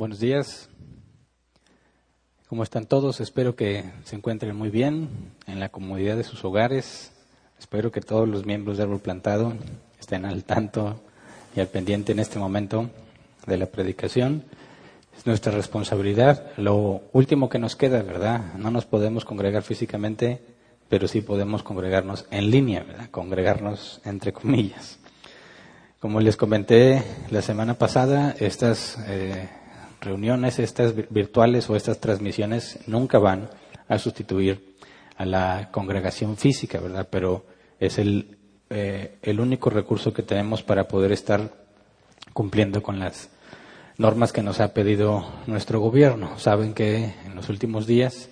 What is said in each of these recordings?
Buenos días. ¿Cómo están todos? Espero que se encuentren muy bien en la comodidad de sus hogares. Espero que todos los miembros de Árbol Plantado estén al tanto y al pendiente en este momento de la predicación. Es nuestra responsabilidad. Lo último que nos queda, ¿verdad? No nos podemos congregar físicamente, pero sí podemos congregarnos en línea, ¿verdad? Congregarnos entre comillas. Como les comenté la semana pasada, estas eh, reuniones, estas virtuales o estas transmisiones nunca van a sustituir a la congregación física, ¿verdad? Pero es el, eh, el único recurso que tenemos para poder estar cumpliendo con las normas que nos ha pedido nuestro gobierno. Saben que en los últimos días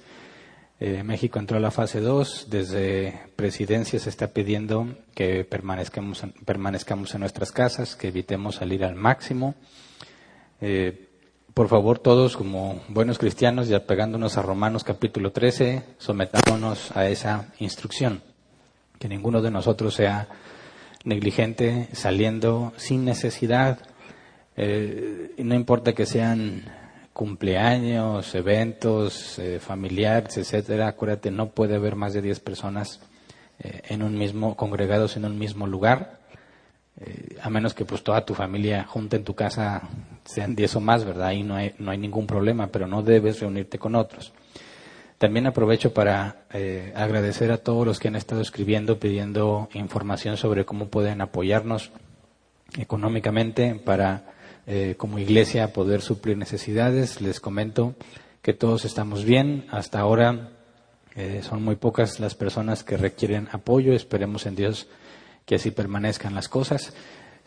eh, México entró a la fase 2. Desde presidencia se está pidiendo que permanezcamos, permanezcamos en nuestras casas, que evitemos salir al máximo. Eh, por favor, todos como buenos cristianos y apegándonos a Romanos capítulo 13, sometámonos a esa instrucción. Que ninguno de nosotros sea negligente saliendo sin necesidad. Eh, no importa que sean cumpleaños, eventos eh, familiares, etcétera. Acuérdate, no puede haber más de 10 personas eh, en un mismo, congregados en un mismo lugar. Eh, a menos que pues toda tu familia junta en tu casa sean diez o más, ¿verdad? Ahí no hay, no hay ningún problema, pero no debes reunirte con otros. También aprovecho para eh, agradecer a todos los que han estado escribiendo, pidiendo información sobre cómo pueden apoyarnos económicamente para, eh, como iglesia, poder suplir necesidades. Les comento que todos estamos bien. Hasta ahora son muy pocas las personas que requieren apoyo. Esperemos en Dios que así permanezcan las cosas.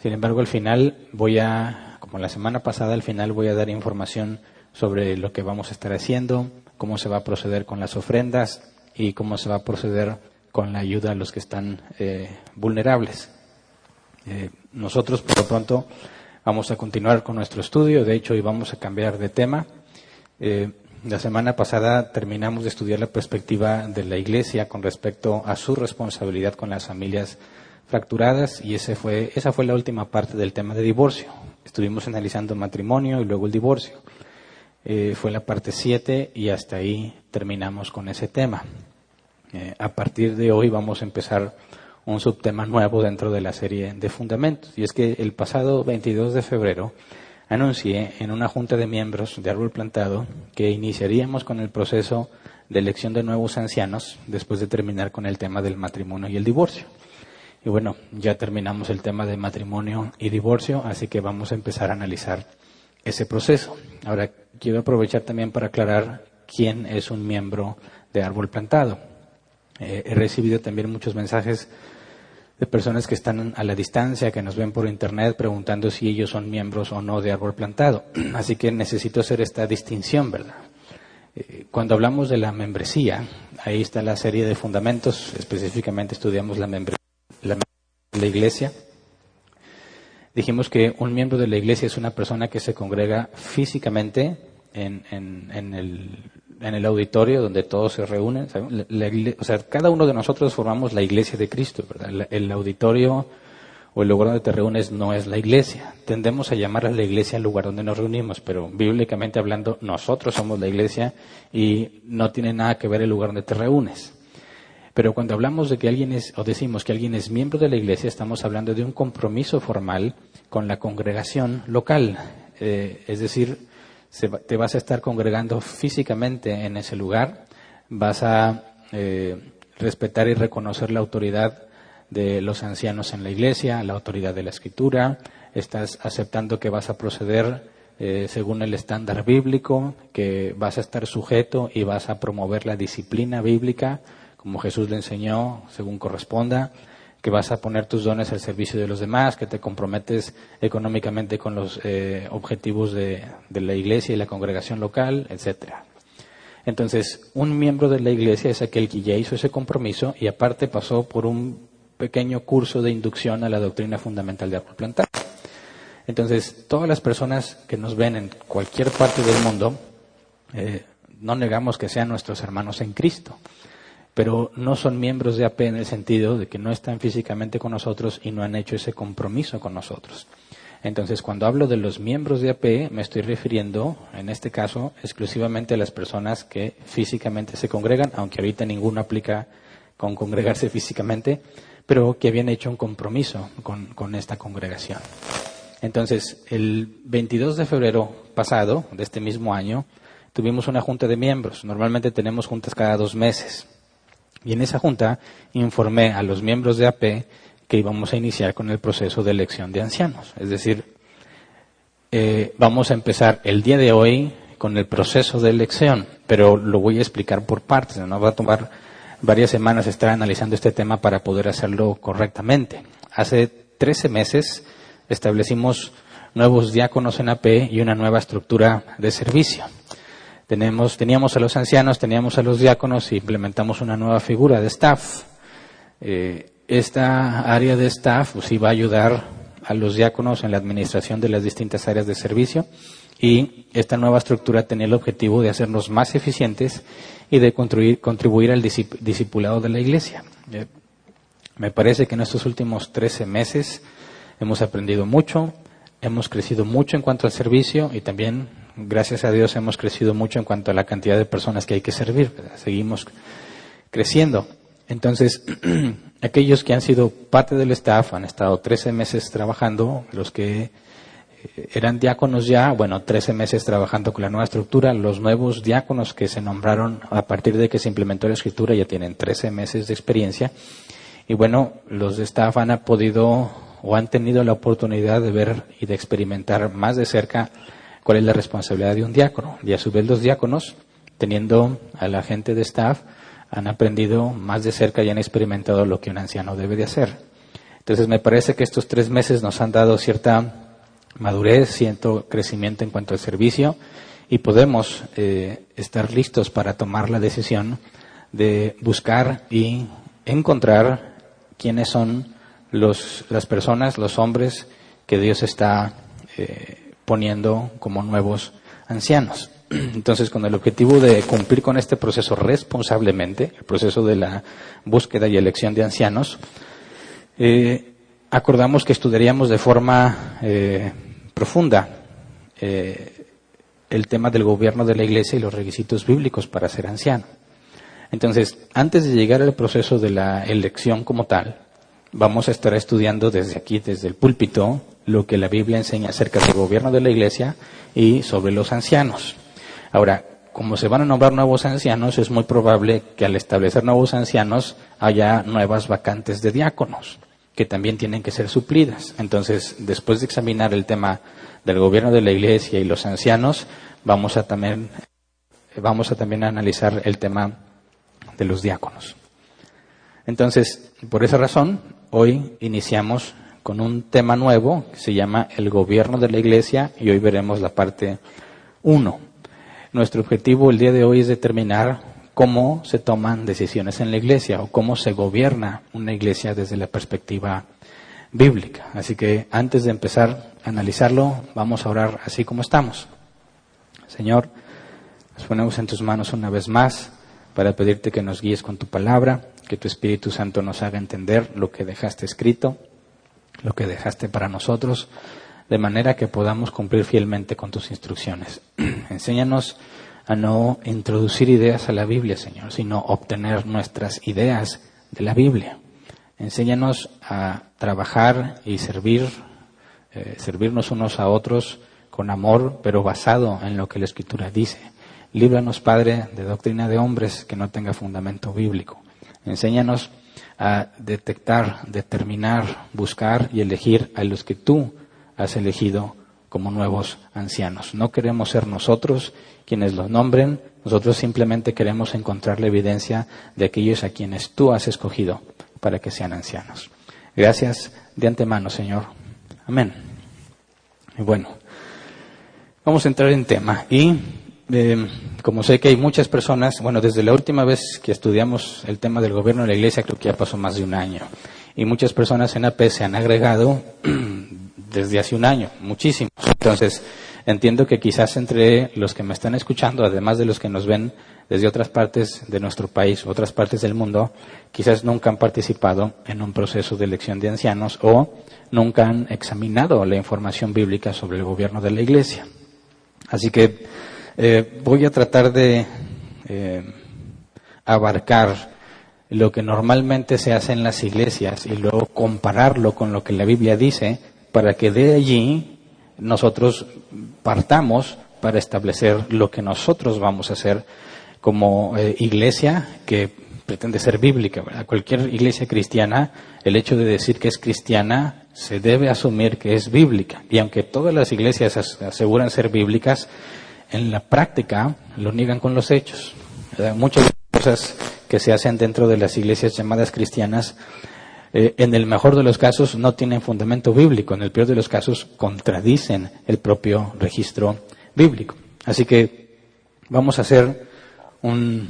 Sin embargo, al final voy a, como la semana pasada, al final voy a dar información sobre lo que vamos a estar haciendo, cómo se va a proceder con las ofrendas y cómo se va a proceder con la ayuda a los que están eh, vulnerables. Eh, nosotros, por lo pronto, vamos a continuar con nuestro estudio. De hecho, hoy vamos a cambiar de tema. Eh, la semana pasada terminamos de estudiar la perspectiva de la Iglesia con respecto a su responsabilidad con las familias fracturadas y ese fue, esa fue la última parte del tema de divorcio. Estuvimos analizando matrimonio y luego el divorcio. Eh, fue la parte 7 y hasta ahí terminamos con ese tema. Eh, a partir de hoy vamos a empezar un subtema nuevo dentro de la serie de fundamentos. Y es que el pasado 22 de febrero anuncié en una junta de miembros de Árbol Plantado que iniciaríamos con el proceso de elección de nuevos ancianos después de terminar con el tema del matrimonio y el divorcio. Y bueno, ya terminamos el tema de matrimonio y divorcio, así que vamos a empezar a analizar ese proceso. Ahora, quiero aprovechar también para aclarar quién es un miembro de Árbol Plantado. Eh, he recibido también muchos mensajes de personas que están a la distancia, que nos ven por internet preguntando si ellos son miembros o no de Árbol Plantado. Así que necesito hacer esta distinción, ¿verdad? Eh, cuando hablamos de la membresía, ahí está la serie de fundamentos, específicamente estudiamos la membresía la, la iglesia. Dijimos que un miembro de la iglesia es una persona que se congrega físicamente en, en, el, en el, auditorio donde todos se reúnen. o sea, cada uno de nosotros formamos la iglesia de Cristo. El, auditorio o el lugar donde te reúnes no es la iglesia. Tendemos a llamar a la iglesia el lugar donde nos reunimos, pero bíblicamente hablando, nosotros somos la iglesia y no tiene nada que ver el lugar donde te reúnes. Pero cuando hablamos de que alguien es, o decimos que alguien es miembro de la iglesia, estamos hablando de un compromiso formal con la congregación local. Eh, es decir, te vas a estar congregando físicamente en ese lugar, vas a eh, respetar y reconocer la autoridad de los ancianos en la iglesia, la autoridad de la escritura, estás aceptando que vas a proceder eh, según el estándar bíblico, que vas a estar sujeto y vas a promover la disciplina bíblica como Jesús le enseñó, según corresponda, que vas a poner tus dones al servicio de los demás, que te comprometes económicamente con los eh, objetivos de, la iglesia y la congregación local, etcétera. Entonces, un miembro de la iglesia es aquel que ya hizo ese compromiso y aparte pasó por un pequeño curso de inducción a la doctrina fundamental de árbol plantar. Entonces, todas las personas que nos ven en cualquier parte del mundo, eh, no negamos que sean nuestros hermanos en Cristo pero no son miembros de AP en el sentido de que no están físicamente con nosotros y no han hecho ese compromiso con nosotros. Entonces, cuando hablo de los miembros de AP, me estoy refiriendo, en este caso, exclusivamente a las personas que físicamente se congregan, aunque ahorita ninguno aplica con congregarse físicamente, pero que habían hecho un compromiso con, con esta congregación. Entonces, el 22 de febrero pasado, de este mismo año, tuvimos una junta de miembros. Normalmente tenemos juntas cada dos meses. Y en esa junta informé a los miembros de AP que íbamos a iniciar con el proceso de elección de ancianos. Es decir, eh, vamos a empezar el día de hoy con el proceso de elección, pero lo voy a explicar por partes. No va a tomar varias semanas estar analizando este tema para poder hacerlo correctamente. Hace 13 meses establecimos nuevos diáconos en AP y una nueva estructura de servicio. Tenemos, teníamos a los ancianos, teníamos a los diáconos y implementamos una nueva figura de staff. Eh, esta área de staff pues, iba a ayudar a los diáconos en la administración de las distintas áreas de servicio y esta nueva estructura tenía el objetivo de hacernos más eficientes y de contribuir, al discipulado de la iglesia. Eh, me parece que en estos últimos 13 meses hemos aprendido mucho, hemos crecido mucho en cuanto al servicio y también, gracias a Dios, hemos crecido mucho en cuanto a la cantidad de personas que hay que servir. Seguimos creciendo. Entonces, aquellos que han sido parte del staff, han estado 13 meses trabajando, los que eh, eran diáconos ya, bueno, 13 meses trabajando con la nueva estructura, los nuevos diáconos que se nombraron a partir de que se implementó la escritura ya tienen 13 meses de experiencia. Y bueno, los de staff han podido o han tenido la oportunidad de ver y de experimentar más de cerca cuál es la responsabilidad de un diácono. Y a su vez los diáconos, teniendo a la gente de staff, han aprendido más de cerca y han experimentado lo que un anciano debe de hacer. Entonces me parece que estos tres meses nos han dado cierta madurez, cierto crecimiento en cuanto al servicio y podemos eh, estar listos para tomar la decisión de buscar y encontrar quiénes son los, las personas, los hombres que Dios está eh, poniendo como nuevos ancianos. Entonces, con el objetivo de cumplir con este proceso responsablemente, el proceso de la búsqueda y elección de ancianos, eh, acordamos que estudiaríamos de forma eh, profunda eh, el tema del gobierno de la Iglesia y los requisitos bíblicos para ser anciano. Entonces, antes de llegar al proceso de la elección como tal, vamos a estar estudiando desde aquí, desde el púlpito, lo que la Biblia enseña acerca del gobierno de la Iglesia y sobre los ancianos. Ahora, como se van a nombrar nuevos ancianos, es muy probable que al establecer nuevos ancianos haya nuevas vacantes de diáconos, que también tienen que ser suplidas. Entonces, después de examinar el tema del gobierno de la Iglesia y los ancianos, vamos a también, vamos a también analizar el tema de los diáconos. Entonces, por esa razón, hoy iniciamos con un tema nuevo que se llama el gobierno de la Iglesia y hoy veremos la parte 1. Nuestro objetivo el día de hoy es determinar cómo se toman decisiones en la iglesia o cómo se gobierna una iglesia desde la perspectiva bíblica. Así que antes de empezar a analizarlo, vamos a orar así como estamos. Señor, nos ponemos en tus manos una vez más para pedirte que nos guíes con tu palabra, que tu Espíritu Santo nos haga entender lo que dejaste escrito, lo que dejaste para nosotros de manera que podamos cumplir fielmente con tus instrucciones. Enséñanos a no introducir ideas a la Biblia, Señor, sino obtener nuestras ideas de la Biblia. Enséñanos a trabajar y servir, eh, servirnos unos a otros con amor, pero basado en lo que la Escritura dice. Líbranos, Padre, de doctrina de hombres que no tenga fundamento bíblico. Enséñanos a detectar, determinar, buscar y elegir a los que tú has elegido como nuevos ancianos. No queremos ser nosotros quienes los nombren, nosotros simplemente queremos encontrar la evidencia de aquellos a quienes tú has escogido para que sean ancianos. Gracias de antemano, Señor. Amén. Y bueno, vamos a entrar en tema. Y eh, como sé que hay muchas personas, bueno, desde la última vez que estudiamos el tema del gobierno de la iglesia, creo que ya pasó más de un año. Y muchas personas en AP se han agregado desde hace un año, muchísimos. Entonces, entiendo que quizás entre los que me están escuchando, además de los que nos ven desde otras partes de nuestro país, otras partes del mundo, quizás nunca han participado en un proceso de elección de ancianos o nunca han examinado la información bíblica sobre el gobierno de la Iglesia. Así que eh, voy a tratar de eh, abarcar lo que normalmente se hace en las iglesias y luego compararlo con lo que la Biblia dice para que de allí nosotros partamos para establecer lo que nosotros vamos a hacer como eh, iglesia que pretende ser bíblica. Cualquier iglesia cristiana, el hecho de decir que es cristiana se debe asumir que es bíblica. Y aunque todas las iglesias aseguran ser bíblicas, en la práctica lo niegan con los hechos. Muchas cosas que se hacen dentro de las iglesias llamadas cristianas eh, en el mejor de los casos no tienen fundamento bíblico, en el peor de los casos contradicen el propio registro bíblico. Así que vamos a hacer un,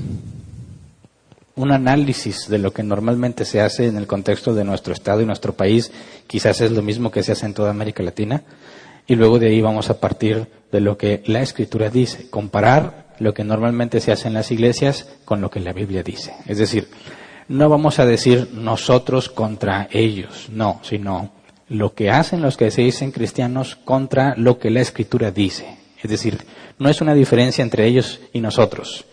un análisis de lo que normalmente se hace en el contexto de nuestro Estado y nuestro país, quizás es lo mismo que se hace en toda América Latina, y luego de ahí vamos a partir de lo que la Escritura dice, comparar lo que normalmente se hace en las iglesias con lo que la Biblia dice. Es decir, no vamos a decir nosotros contra ellos, no, sino lo que hacen los que se dicen cristianos contra lo que la escritura dice. Es decir, no es una diferencia entre ellos y nosotros,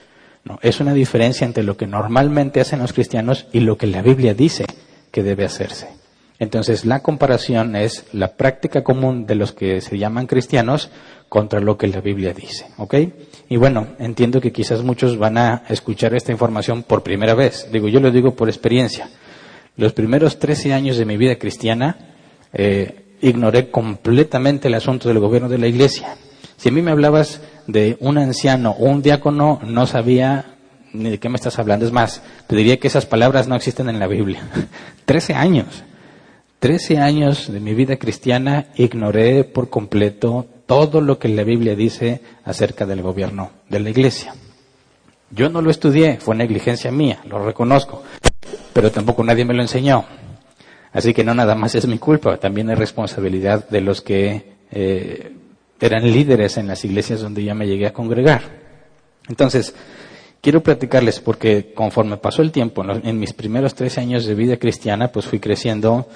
no, es una diferencia entre lo que normalmente hacen los cristianos y lo que la Biblia dice que debe hacerse. Entonces, la comparación es la práctica común de los que se llaman cristianos contra lo que la Biblia dice. ¿Ok? Y bueno, entiendo que quizás muchos van a escuchar esta información por primera vez. Digo, yo lo digo por experiencia. Los primeros 13 años de mi vida cristiana, eh, ignoré completamente el asunto del gobierno de la iglesia. Si a mí me hablabas de un anciano o un diácono, no sabía ni de qué me estás hablando. Es más, te diría que esas palabras no existen en la Biblia. Trece años. Trece años de mi vida cristiana ignoré por completo todo lo que la Biblia dice acerca del gobierno de la iglesia. Yo no lo estudié, fue negligencia mía, lo reconozco, pero tampoco nadie me lo enseñó. Así que no nada más es mi culpa, también es responsabilidad de los que eh, eran líderes en las iglesias donde ya me llegué a congregar. Entonces, quiero platicarles porque conforme pasó el tiempo, en mis primeros tres años de vida cristiana, pues fui creciendo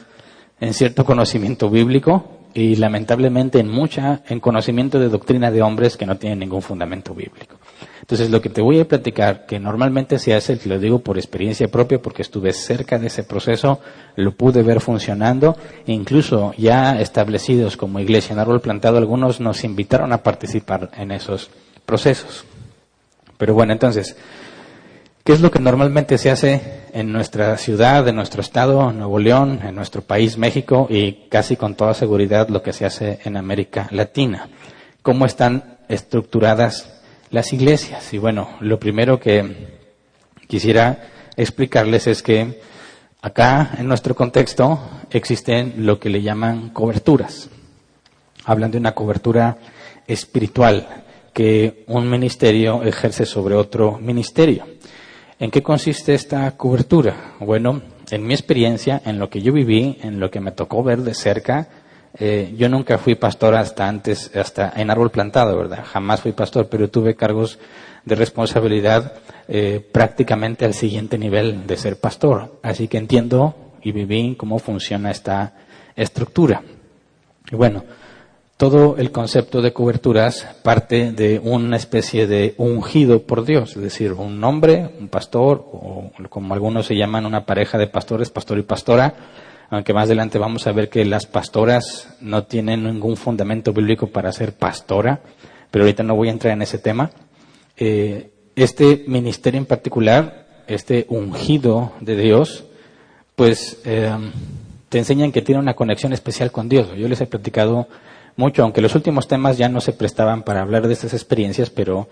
en cierto conocimiento bíblico, y lamentablemente en mucha, en conocimiento de doctrina de hombres que no tienen ningún fundamento bíblico. Entonces lo que te voy a platicar, que normalmente se hace, te lo digo por experiencia propia, porque estuve cerca de ese proceso, lo pude ver funcionando, e incluso ya establecidos como iglesia en árbol plantado, algunos nos invitaron a participar en esos procesos. Pero bueno, entonces, ¿Qué es lo que normalmente se hace en nuestra ciudad, en nuestro estado, Nuevo León, en nuestro país, México, y casi con toda seguridad lo que se hace en América Latina? ¿Cómo están estructuradas las iglesias? Y bueno, lo primero que quisiera explicarles es que acá, en nuestro contexto, existen lo que le llaman coberturas. Hablan de una cobertura espiritual que un ministerio ejerce sobre otro ministerio. ¿En qué consiste esta cobertura? Bueno, en mi experiencia, en lo que yo viví, en lo que me tocó ver de cerca, eh, yo nunca fui pastor hasta antes, hasta en árbol plantado, ¿verdad? Jamás fui pastor, pero tuve cargos de responsabilidad eh, prácticamente al siguiente nivel de ser pastor. Así que entiendo y viví cómo funciona esta estructura. Y bueno, todo el concepto de coberturas parte de una especie de ungido por Dios, es decir, un hombre, un pastor, o como algunos se llaman una pareja de pastores, pastor y pastora, aunque más adelante vamos a ver que las pastoras no tienen ningún fundamento bíblico para ser pastora, pero ahorita no voy a entrar en ese tema. Eh, este ministerio en particular, este ungido de Dios, pues eh, te enseñan que tiene una conexión especial con Dios. Yo les he platicado mucho, aunque los últimos temas ya no se prestaban para hablar de estas experiencias, pero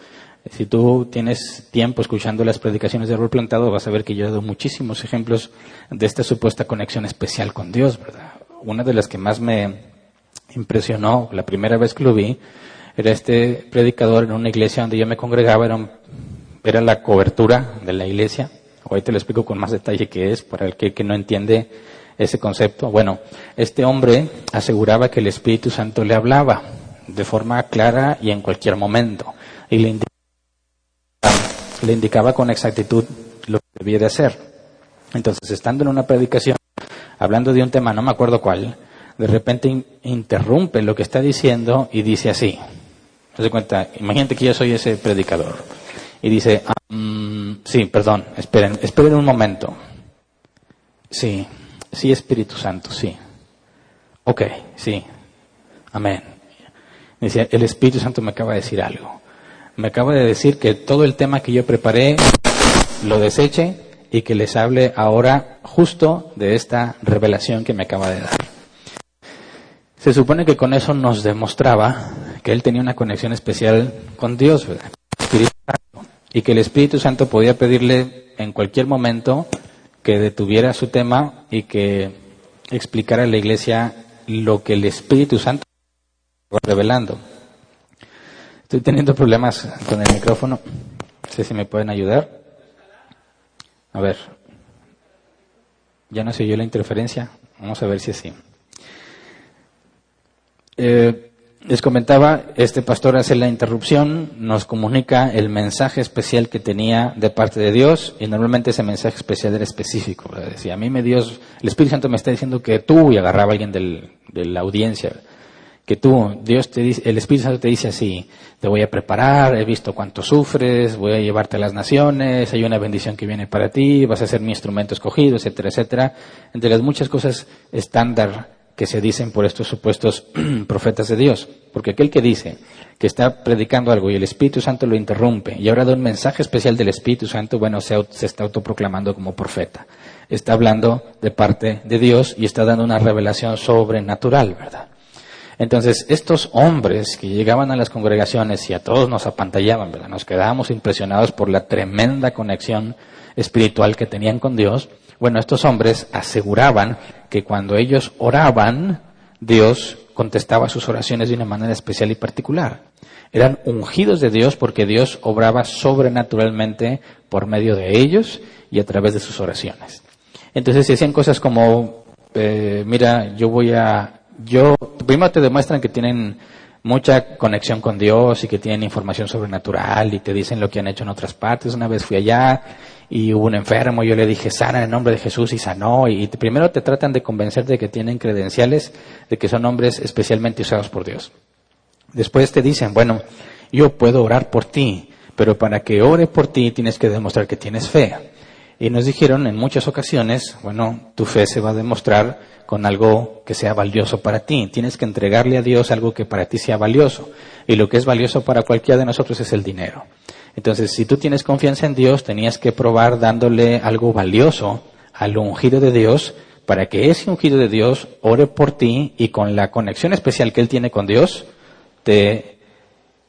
si tú tienes tiempo escuchando las predicaciones de Rol Plantado, vas a ver que yo he dado muchísimos ejemplos de esta supuesta conexión especial con Dios, ¿verdad? Una de las que más me impresionó la primera vez que lo vi era este predicador en una iglesia donde yo me congregaba, era, era la cobertura de la iglesia. Hoy te lo explico con más detalle qué es, para el que no entiende ese concepto? Bueno, este hombre aseguraba que el Espíritu Santo le hablaba de forma clara y en cualquier momento. Y le indicaba, con exactitud lo que debía de hacer. Entonces, estando en una predicación, hablando de un tema, no me acuerdo cuál, de repente interrumpe lo que está diciendo y dice así. Se cuenta, imagínate que yo soy ese predicador. Y dice, um, sí, perdón, esperen, esperen un momento. Sí, sí, Espíritu Santo, sí. Ok, sí. Amén. Dice, el Espíritu Santo me acaba de decir algo. Me acaba de decir que todo el tema que yo preparé lo deseche y que les hable ahora justo de esta revelación que me acaba de dar. Se supone que con eso nos demostraba que él tenía una conexión especial con Dios, y que el Espíritu Santo podía pedirle en cualquier momento que detuviera su tema y que explicara a la iglesia lo que el Espíritu Santo estaba revelando. Estoy teniendo problemas con el micrófono. No sé si me pueden ayudar. A ver. Ya no se oyó la interferencia. Vamos a ver si así. Eh, les comentaba, este pastor hace la interrupción, nos comunica el mensaje especial que tenía de parte de Dios y normalmente ese mensaje especial era específico. Decía, a mí me Dios, el Espíritu Santo me está diciendo que tú, y agarraba a alguien de la audiencia, que tú, Dios te dice, el Espíritu Santo te dice así, te voy a preparar, he visto cuánto sufres, voy a llevarte a las naciones, hay una bendición que viene para ti, vas a ser mi instrumento escogido, etcétera, etcétera. Entre las muchas cosas estándar que se dicen por estos supuestos profetas de Dios. Porque aquel que dice que está predicando algo y el Espíritu Santo lo interrumpe y ahora da un mensaje especial del Espíritu Santo, bueno, se, se está autoproclamando como profeta. Está hablando de parte de Dios y está dando una revelación sobrenatural, ¿verdad? Entonces, estos hombres que llegaban a las congregaciones y a todos nos apantallaban, ¿verdad? Nos quedábamos impresionados por la tremenda conexión espiritual que tenían con Dios. Bueno, estos hombres aseguraban que cuando ellos oraban, Dios contestaba sus oraciones de una manera especial y particular. Eran ungidos de Dios porque Dios obraba sobrenaturalmente por medio de ellos y a través de sus oraciones. Entonces se hacían cosas como, eh, mira, yo voy a, yo, primero te demuestran que tienen mucha conexión con Dios y que tienen información sobrenatural y te dicen lo que han hecho en otras partes. Una vez fui allá y hubo un enfermo, yo le dije, sana en el nombre de Jesús y sanó. Y primero te tratan de convencer de que tienen credenciales, de que son hombres especialmente usados por Dios. Después te dicen, bueno, yo puedo orar por ti, pero para que ore por ti tienes que demostrar que tienes fe. Y nos dijeron en muchas ocasiones, bueno, tu fe se va a demostrar con algo que sea valioso para ti. Tienes que entregarle a Dios algo que para ti sea valioso. Y lo que es valioso para cualquiera de nosotros es el dinero. Entonces, si tú tienes confianza en Dios, tenías que probar dándole algo valioso al ungido de Dios para que ese ungido de Dios ore por ti y con la conexión especial que él tiene con Dios, te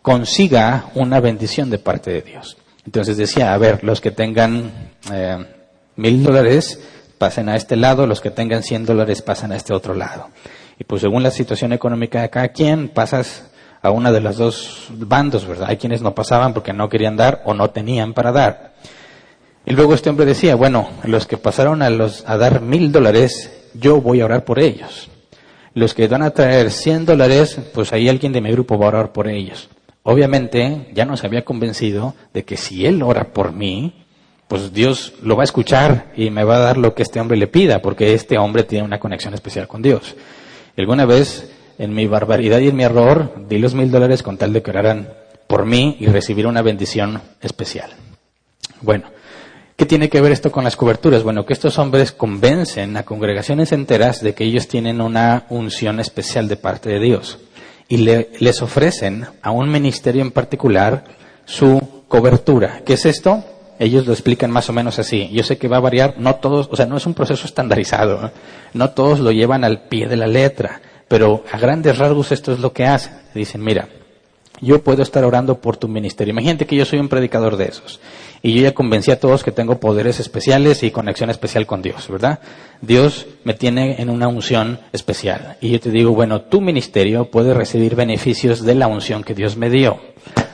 consiga una bendición de parte de Dios. Entonces decía, a ver, los que tengan eh, mil dólares pasen a este lado, los que tengan cien dólares pasan a este otro lado. Y pues según la situación económica de cada quien, pasas a una de las dos bandos, ¿verdad? Hay quienes no pasaban porque no querían dar o no tenían para dar. Y luego este hombre decía, bueno, los que pasaron a, los, a dar mil dólares, yo voy a orar por ellos. Los que van a traer cien dólares, pues ahí alguien de mi grupo va a orar por ellos. Obviamente ya nos había convencido de que si él ora por mí, pues Dios lo va a escuchar y me va a dar lo que este hombre le pida, porque este hombre tiene una conexión especial con Dios. Alguna vez en mi barbaridad y en mi error, di los mil dólares con tal de que oraran por mí y recibir una bendición especial. Bueno, ¿qué tiene que ver esto con las coberturas? Bueno, que estos hombres convencen a congregaciones enteras de que ellos tienen una unción especial de parte de Dios y les ofrecen a un ministerio en particular su cobertura. ¿Qué es esto? Ellos lo explican más o menos así. Yo sé que va a variar, no todos, o sea, no es un proceso estandarizado, no todos lo llevan al pie de la letra. Pero a grandes rasgos esto es lo que hacen. Dicen, mira, yo puedo estar orando por tu ministerio. Imagínate que yo soy un predicador de esos. Y yo ya convencí a todos que tengo poderes especiales y conexión especial con Dios, ¿verdad? Dios me tiene en una unción especial. Y yo te digo, bueno, tu ministerio puede recibir beneficios de la unción que Dios me dio.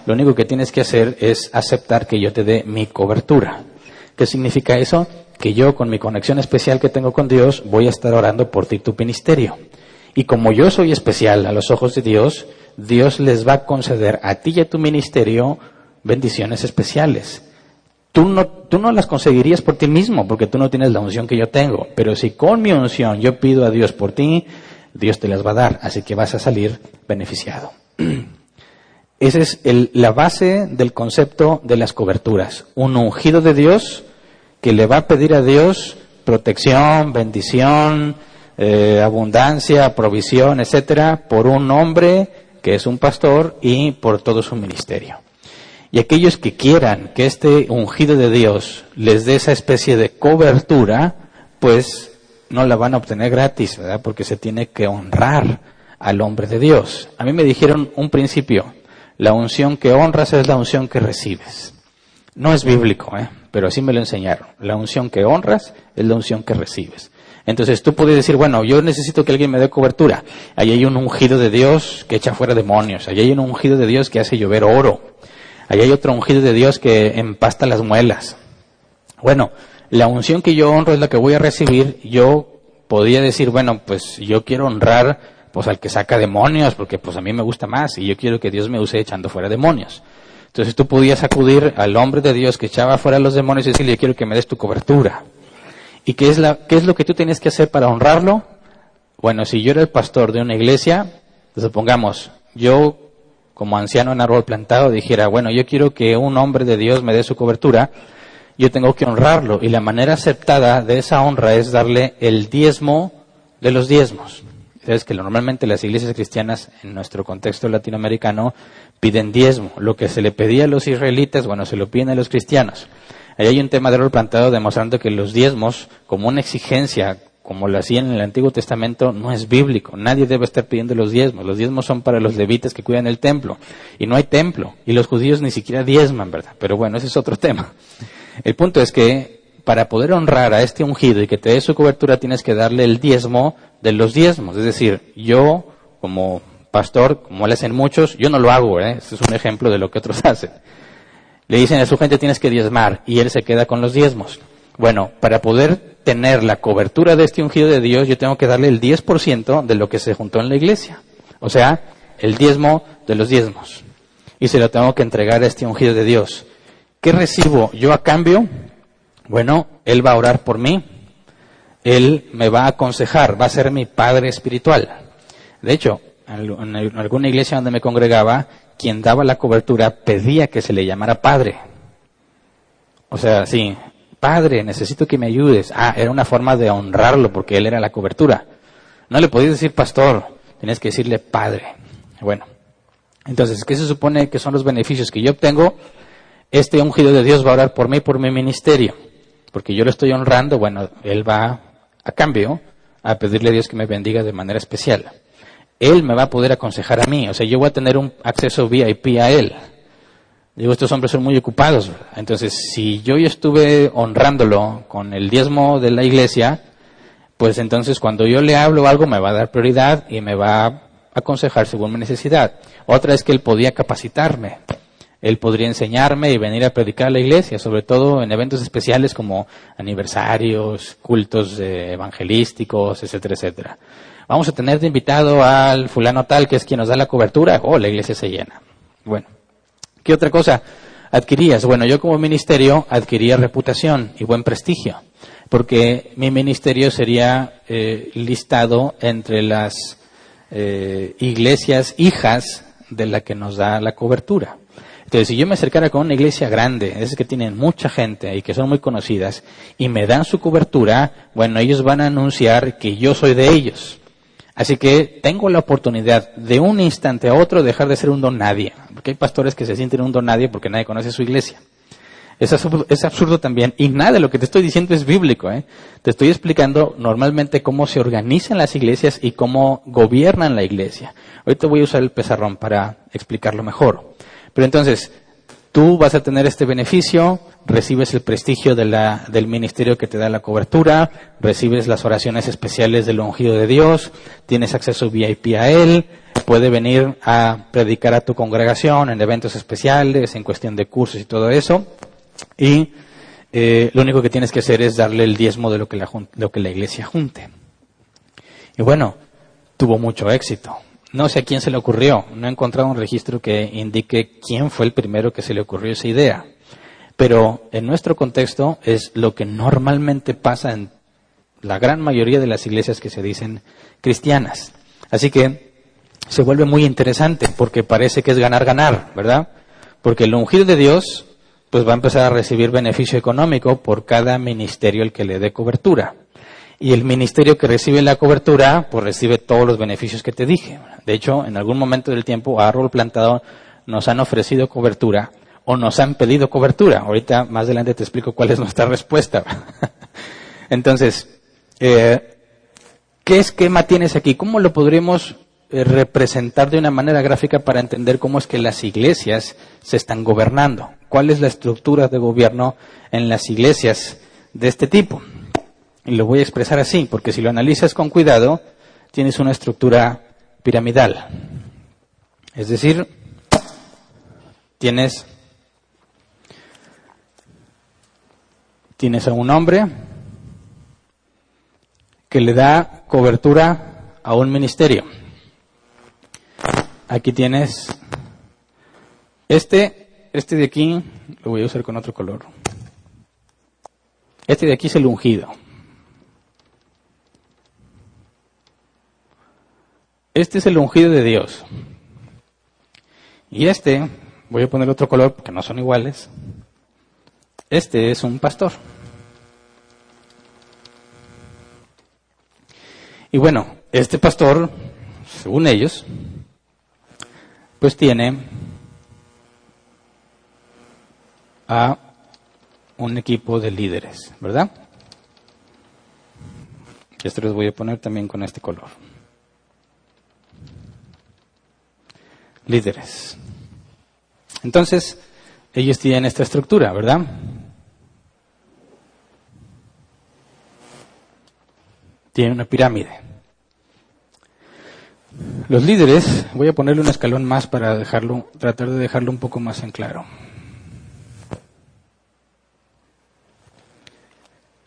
Lo único que tienes que hacer es aceptar que yo te dé mi cobertura. ¿Qué significa eso? que yo con mi conexión especial que tengo con Dios voy a estar orando por ti tu ministerio. Y como yo soy especial a los ojos de Dios, Dios les va a conceder a ti y a tu ministerio bendiciones especiales. Tú no, tú no las conseguirías por ti mismo, porque tú no tienes la unción que yo tengo. Pero si con mi unción yo pido a Dios por ti, Dios te las va a dar. Así que vas a salir beneficiado. Esa es la base del concepto de las coberturas. Un ungido de Dios que le va a pedir a Dios protección, bendición, eh, abundancia, provisión, etcétera, por un hombre que es un pastor y por todo su ministerio. Y aquellos que quieran que este ungido de Dios les dé esa especie de cobertura, pues no la van a obtener gratis, ¿verdad? Porque se tiene que honrar al hombre de Dios. A mí me dijeron un principio, la unción que honras es la unción que recibes. No es bíblico, ¿eh? pero así me lo enseñaron. La unción que honras es la unción que recibes. Entonces tú puedes decir, bueno, yo necesito que alguien me dé cobertura. Ahí hay un ungido de Dios que echa fuera demonios. Ahí hay un ungido de Dios que hace llover oro. Ahí hay otro ungido de Dios que empasta las muelas. Bueno, la unción que yo honro es la que voy a recibir. Yo podría decir, bueno, pues yo quiero honrar pues al que saca demonios, porque pues a mí me gusta más y yo quiero que Dios me use echando fuera demonios. Entonces tú podías acudir al hombre de Dios que echaba fuera los demonios y decirle, yo quiero que me des tu cobertura. ¿Y qué es, la, qué es lo que tú tienes que hacer para honrarlo? Bueno, si yo era el pastor de una iglesia, supongamos, yo como anciano en árbol plantado dijera, bueno, yo quiero que un hombre de Dios me dé su cobertura, yo tengo que honrarlo. Y la manera aceptada de esa honra es darle el diezmo de los diezmos. Es que normalmente las iglesias cristianas en nuestro contexto latinoamericano piden diezmo. Lo que se le pedía a los israelitas, bueno, se lo piden a los cristianos. Ahí hay un tema de árbol plantado demostrando que los diezmos, como una exigencia como lo hacían en el Antiguo Testamento, no es bíblico. Nadie debe estar pidiendo los diezmos. Los diezmos son para los levitas que cuidan el templo. Y no hay templo. Y los judíos ni siquiera diezman, ¿verdad? Pero bueno, ese es otro tema. El punto es que para poder honrar a este ungido y que te dé su cobertura, tienes que darle el diezmo de los diezmos. Es decir, yo, como pastor, como le hacen muchos, yo no lo hago, ¿eh? Este es un ejemplo de lo que otros hacen. Le dicen a su gente tienes que diezmar y él se queda con los diezmos. Bueno, para poder tener la cobertura de este ungido de Dios, yo tengo que darle el 10% de lo que se juntó en la iglesia. O sea, el diezmo de los diezmos. Y se lo tengo que entregar a este ungido de Dios. ¿Qué recibo yo a cambio? Bueno, Él va a orar por mí. Él me va a aconsejar, va a ser mi padre espiritual. De hecho, en alguna iglesia donde me congregaba, quien daba la cobertura pedía que se le llamara padre. O sea, sí, Padre, necesito que me ayudes. Ah, era una forma de honrarlo porque él era la cobertura. No le podías decir pastor, tienes que decirle Padre. Bueno, entonces, ¿qué se supone que son los beneficios que yo obtengo? Este ungido de Dios va a orar por mí, por mi ministerio. Porque yo lo estoy honrando, bueno, él va a cambio a pedirle a Dios que me bendiga de manera especial. Él me va a poder aconsejar a mí, o sea, yo voy a tener un acceso VIP a él. Digo, estos hombres son muy ocupados. Entonces, si yo ya estuve honrándolo con el diezmo de la iglesia, pues entonces cuando yo le hablo algo me va a dar prioridad y me va a aconsejar según mi necesidad. Otra es que él podía capacitarme. Él podría enseñarme y venir a predicar a la iglesia, sobre todo en eventos especiales como aniversarios, cultos evangelísticos, etcétera, etcétera. Vamos a tener de invitado al fulano tal que es quien nos da la cobertura, o oh, la iglesia se llena. Bueno, ¿Qué otra cosa adquirías? Bueno, yo como ministerio adquiría reputación y buen prestigio, porque mi ministerio sería eh, listado entre las eh, iglesias hijas de la que nos da la cobertura. Entonces, si yo me acercara con una iglesia grande, es que tienen mucha gente y que son muy conocidas, y me dan su cobertura, bueno, ellos van a anunciar que yo soy de ellos. Así que tengo la oportunidad de un instante a otro dejar de ser un don nadie. Porque hay pastores que se sienten un don nadie porque nadie conoce su iglesia. Es absurdo, también. Y nada de lo que te estoy diciendo es bíblico. ¿eh? Te estoy explicando normalmente cómo se organizan las iglesias y cómo gobiernan la iglesia. Ahorita voy a usar el pezarrón para explicarlo mejor. Pero entonces, tú vas a tener este beneficio, recibes el prestigio del ministerio que te da la cobertura, recibes las oraciones especiales del ungido de Dios, tienes acceso VIP a él, puede venir a predicar a tu congregación en eventos especiales, en cuestión de cursos y todo eso. Y eh, lo único que tienes que hacer es darle el diezmo de lo que, la, lo que la iglesia junte. Y bueno, tuvo mucho éxito. No sé a quién se le ocurrió, no he encontrado un registro que indique quién fue el primero que se le ocurrió esa idea. Pero en nuestro contexto es lo que normalmente pasa en la gran mayoría de las iglesias que se dicen cristianas. Así que se vuelve muy interesante porque parece que es ganar, ganar, ¿verdad? Porque el ungido de Dios pues va a empezar a recibir beneficio económico por cada ministerio el que le dé cobertura. Y el ministerio que recibe la cobertura, pues recibe todos los beneficios que te dije. De hecho, en algún momento del tiempo, a Árbol Plantado nos han ofrecido cobertura o nos han pedido cobertura. Ahorita más adelante te explico cuál es nuestra respuesta. Entonces, eh, ¿qué esquema tienes aquí? ¿Cómo lo podríamos eh, representar de una manera gráfica para entender cómo es que las iglesias se están gobernando? ¿Cuál es la estructura de gobierno en las iglesias de este tipo? Lo voy a expresar así, porque si lo analizas con cuidado, tienes una estructura piramidal. Es decir, tienes Tienes a un hombre que le da cobertura a un ministerio. Aquí tienes este, este de aquí, lo voy a usar con otro color. Este de aquí es el ungido. Este es el ungido de Dios. Y este, voy a poner otro color porque no son iguales. Este es un pastor. Y bueno, este pastor, según ellos, pues tiene a un equipo de líderes, ¿verdad? Esto los voy a poner también con este color. Líderes. Entonces, ellos tienen esta estructura, ¿verdad? tiene una pirámide. Los líderes, voy a ponerle un escalón más para dejarlo, tratar de dejarlo un poco más en claro.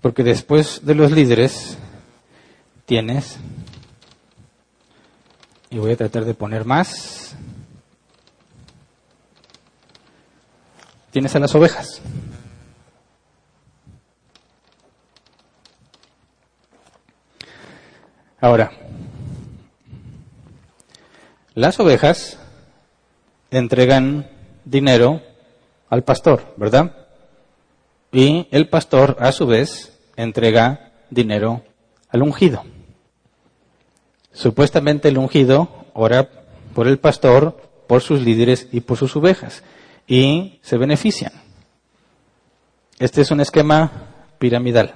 Porque después de los líderes tienes, y voy a tratar de poner más, tienes a las ovejas. Ahora, las ovejas entregan dinero al pastor, ¿verdad? Y el pastor, a su vez, entrega dinero al ungido. Supuestamente el ungido ora por el pastor, por sus líderes y por sus ovejas. Y se benefician. Este es un esquema piramidal.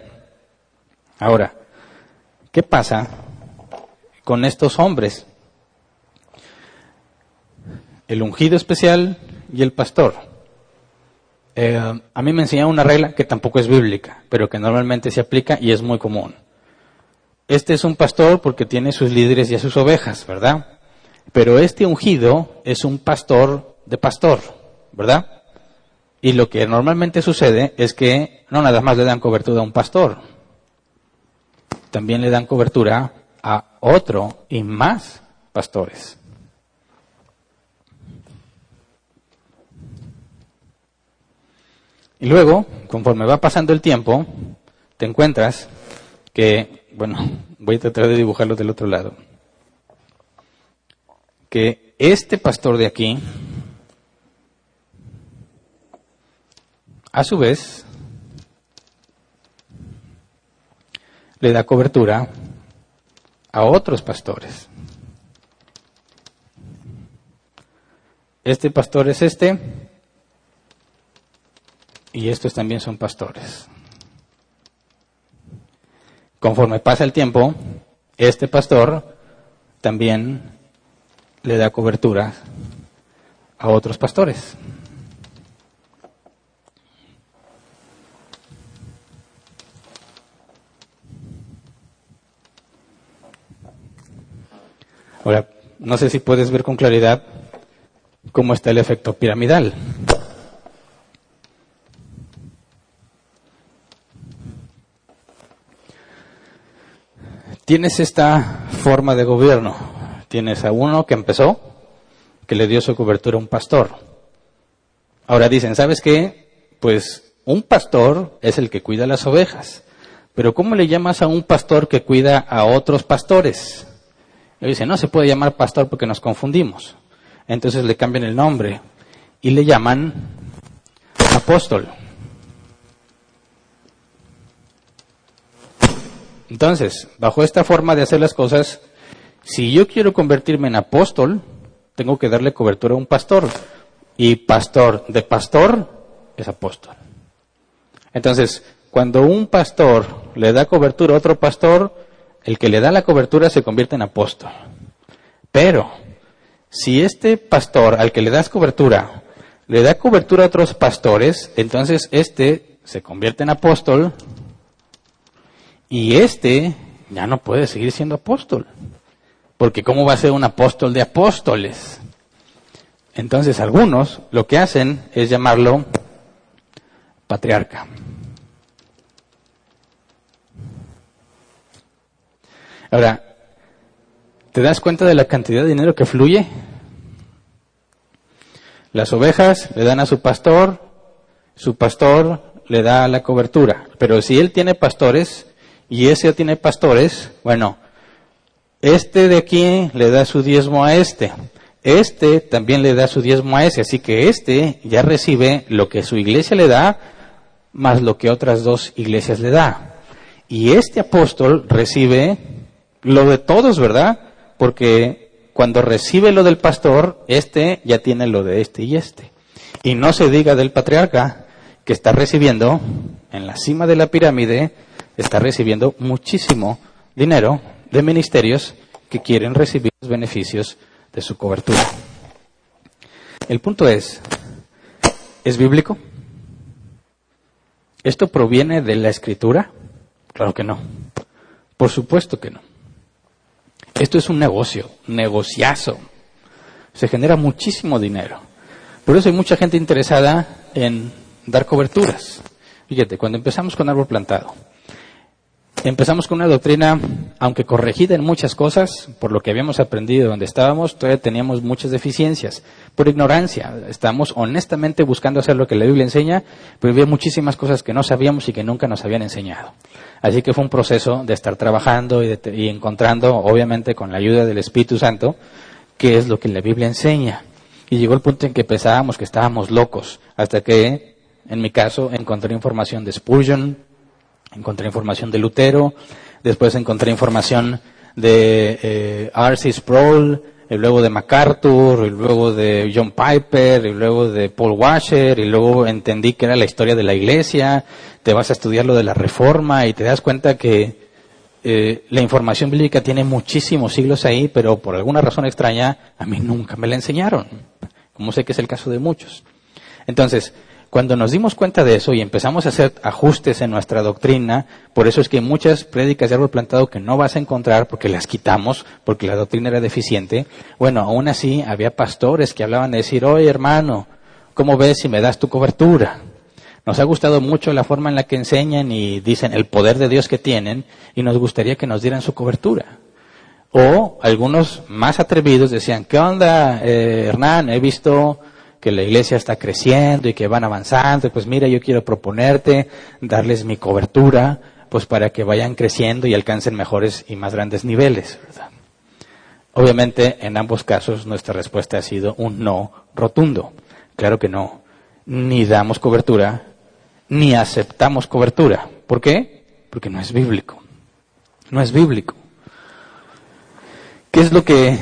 Ahora, ¿qué pasa con estos hombres. El ungido especial y el pastor. Eh, a mí me enseñaron una regla que tampoco es bíblica, pero que normalmente se aplica y es muy común. Este es un pastor porque tiene sus líderes y a sus ovejas, ¿verdad? Pero este ungido es un pastor de pastor, ¿verdad? Y lo que normalmente sucede es que no nada más le dan cobertura a un pastor, también le dan cobertura a otro y más pastores. Y luego, conforme va pasando el tiempo, te encuentras que, bueno, voy a tratar de dibujarlo del otro lado, que este pastor de aquí, a su vez, le da cobertura a otros pastores. Este pastor es este y estos también son pastores. Conforme pasa el tiempo, este pastor también le da cobertura a otros pastores. Ahora, no sé si puedes ver con claridad cómo está el efecto piramidal. Tienes esta forma de gobierno. Tienes a uno que empezó, que le dio su cobertura a un pastor. Ahora dicen, ¿sabes qué? Pues un pastor es el que cuida las ovejas. Pero ¿cómo le llamas a un pastor que cuida a otros pastores? Dice, no se puede llamar pastor porque nos confundimos. Entonces le cambian el nombre y le llaman apóstol. Entonces, bajo esta forma de hacer las cosas, si yo quiero convertirme en apóstol, tengo que darle cobertura a un pastor. Y pastor de pastor es apóstol. Entonces, cuando un pastor le da cobertura a otro pastor, el que le da la cobertura se convierte en apóstol. Pero, si este pastor al que le das cobertura le da cobertura a otros pastores, entonces este se convierte en apóstol y este ya no puede seguir siendo apóstol. Porque ¿cómo va a ser un apóstol de apóstoles? Entonces algunos lo que hacen es llamarlo patriarca. Ahora, ¿te das cuenta de la cantidad de dinero que fluye? Las ovejas le dan a su pastor, su pastor le da la cobertura. Pero si él tiene pastores y ese tiene pastores, bueno, este de aquí le da su diezmo a este. Este también le da su diezmo a ese. Así que este ya recibe lo que su iglesia le da más lo que otras dos iglesias le da. Y este apóstol recibe lo de todos, ¿verdad? Porque cuando recibe lo del pastor, este ya tiene lo de este y este. Y no se diga del patriarca que está recibiendo en la cima de la pirámide, está recibiendo muchísimo dinero de ministerios que quieren recibir los beneficios de su cobertura. El punto es, ¿es bíblico? ¿Esto proviene de la escritura? Claro que no. Por supuesto que no. Esto es un negocio, negociazo. Se genera muchísimo dinero. Por eso hay mucha gente interesada en dar coberturas. Fíjate, cuando empezamos con árbol plantado, empezamos con una doctrina, aunque corregida en muchas cosas, por lo que habíamos aprendido donde estábamos, todavía teníamos muchas deficiencias, por ignorancia. Estamos honestamente buscando hacer lo que la Biblia enseña, pero había muchísimas cosas que no sabíamos y que nunca nos habían enseñado. Así que fue un proceso de estar trabajando y, encontrando, obviamente con la ayuda del Espíritu Santo, qué es lo que la Biblia enseña. Y llegó el punto en que pensábamos que estábamos locos, hasta que, en mi caso, encontré información de Spurgeon, encontré información de Lutero, después encontré información de eh. Sproul, y luego de MacArthur, y luego de John Piper, y luego de Paul Washer, y luego entendí que era la historia de la iglesia, te vas a estudiar lo de la reforma y te das cuenta que eh, la información bíblica tiene muchísimos siglos ahí, pero por alguna razón extraña a mí nunca me la enseñaron, como sé que es el caso de muchos. Entonces, cuando nos dimos cuenta de eso y empezamos a hacer ajustes en nuestra doctrina, por eso es que muchas prédicas de árbol plantado que no vas a encontrar porque las quitamos, porque la doctrina era deficiente, bueno, aún así había pastores que hablaban de decir, oye hermano, ¿cómo ves si me das tu cobertura? Nos ha gustado mucho la forma en la que enseñan y dicen el poder de Dios que tienen y nos gustaría que nos dieran su cobertura. O algunos más atrevidos decían, ¿qué onda, eh, Hernán? He visto que la iglesia está creciendo y que van avanzando, pues mira, yo quiero proponerte darles mi cobertura, pues para que vayan creciendo y alcancen mejores y más grandes niveles. Obviamente, en ambos casos, nuestra respuesta ha sido un no rotundo. Claro que no. Ni damos cobertura, ni aceptamos cobertura. ¿Por qué? Porque no es bíblico. No es bíblico. ¿Qué es lo que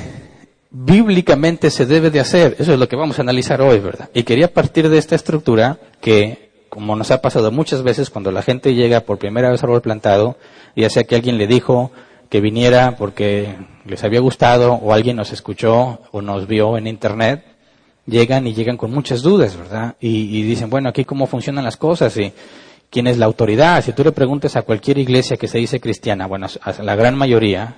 bíblicamente se debe de hacer. Eso es lo que vamos a analizar hoy, ¿verdad? Y quería partir de esta estructura que, como nos ha pasado muchas veces cuando la gente llega por primera vez al árbol plantado, ya sea que alguien le dijo que viniera porque les había gustado o alguien nos escuchó o nos vio en internet, llegan y llegan con muchas dudas, ¿verdad? Y, dicen, bueno, aquí cómo funcionan las cosas y quién es la autoridad. Si tú le preguntas a cualquier iglesia que se dice cristiana, bueno, a la gran mayoría,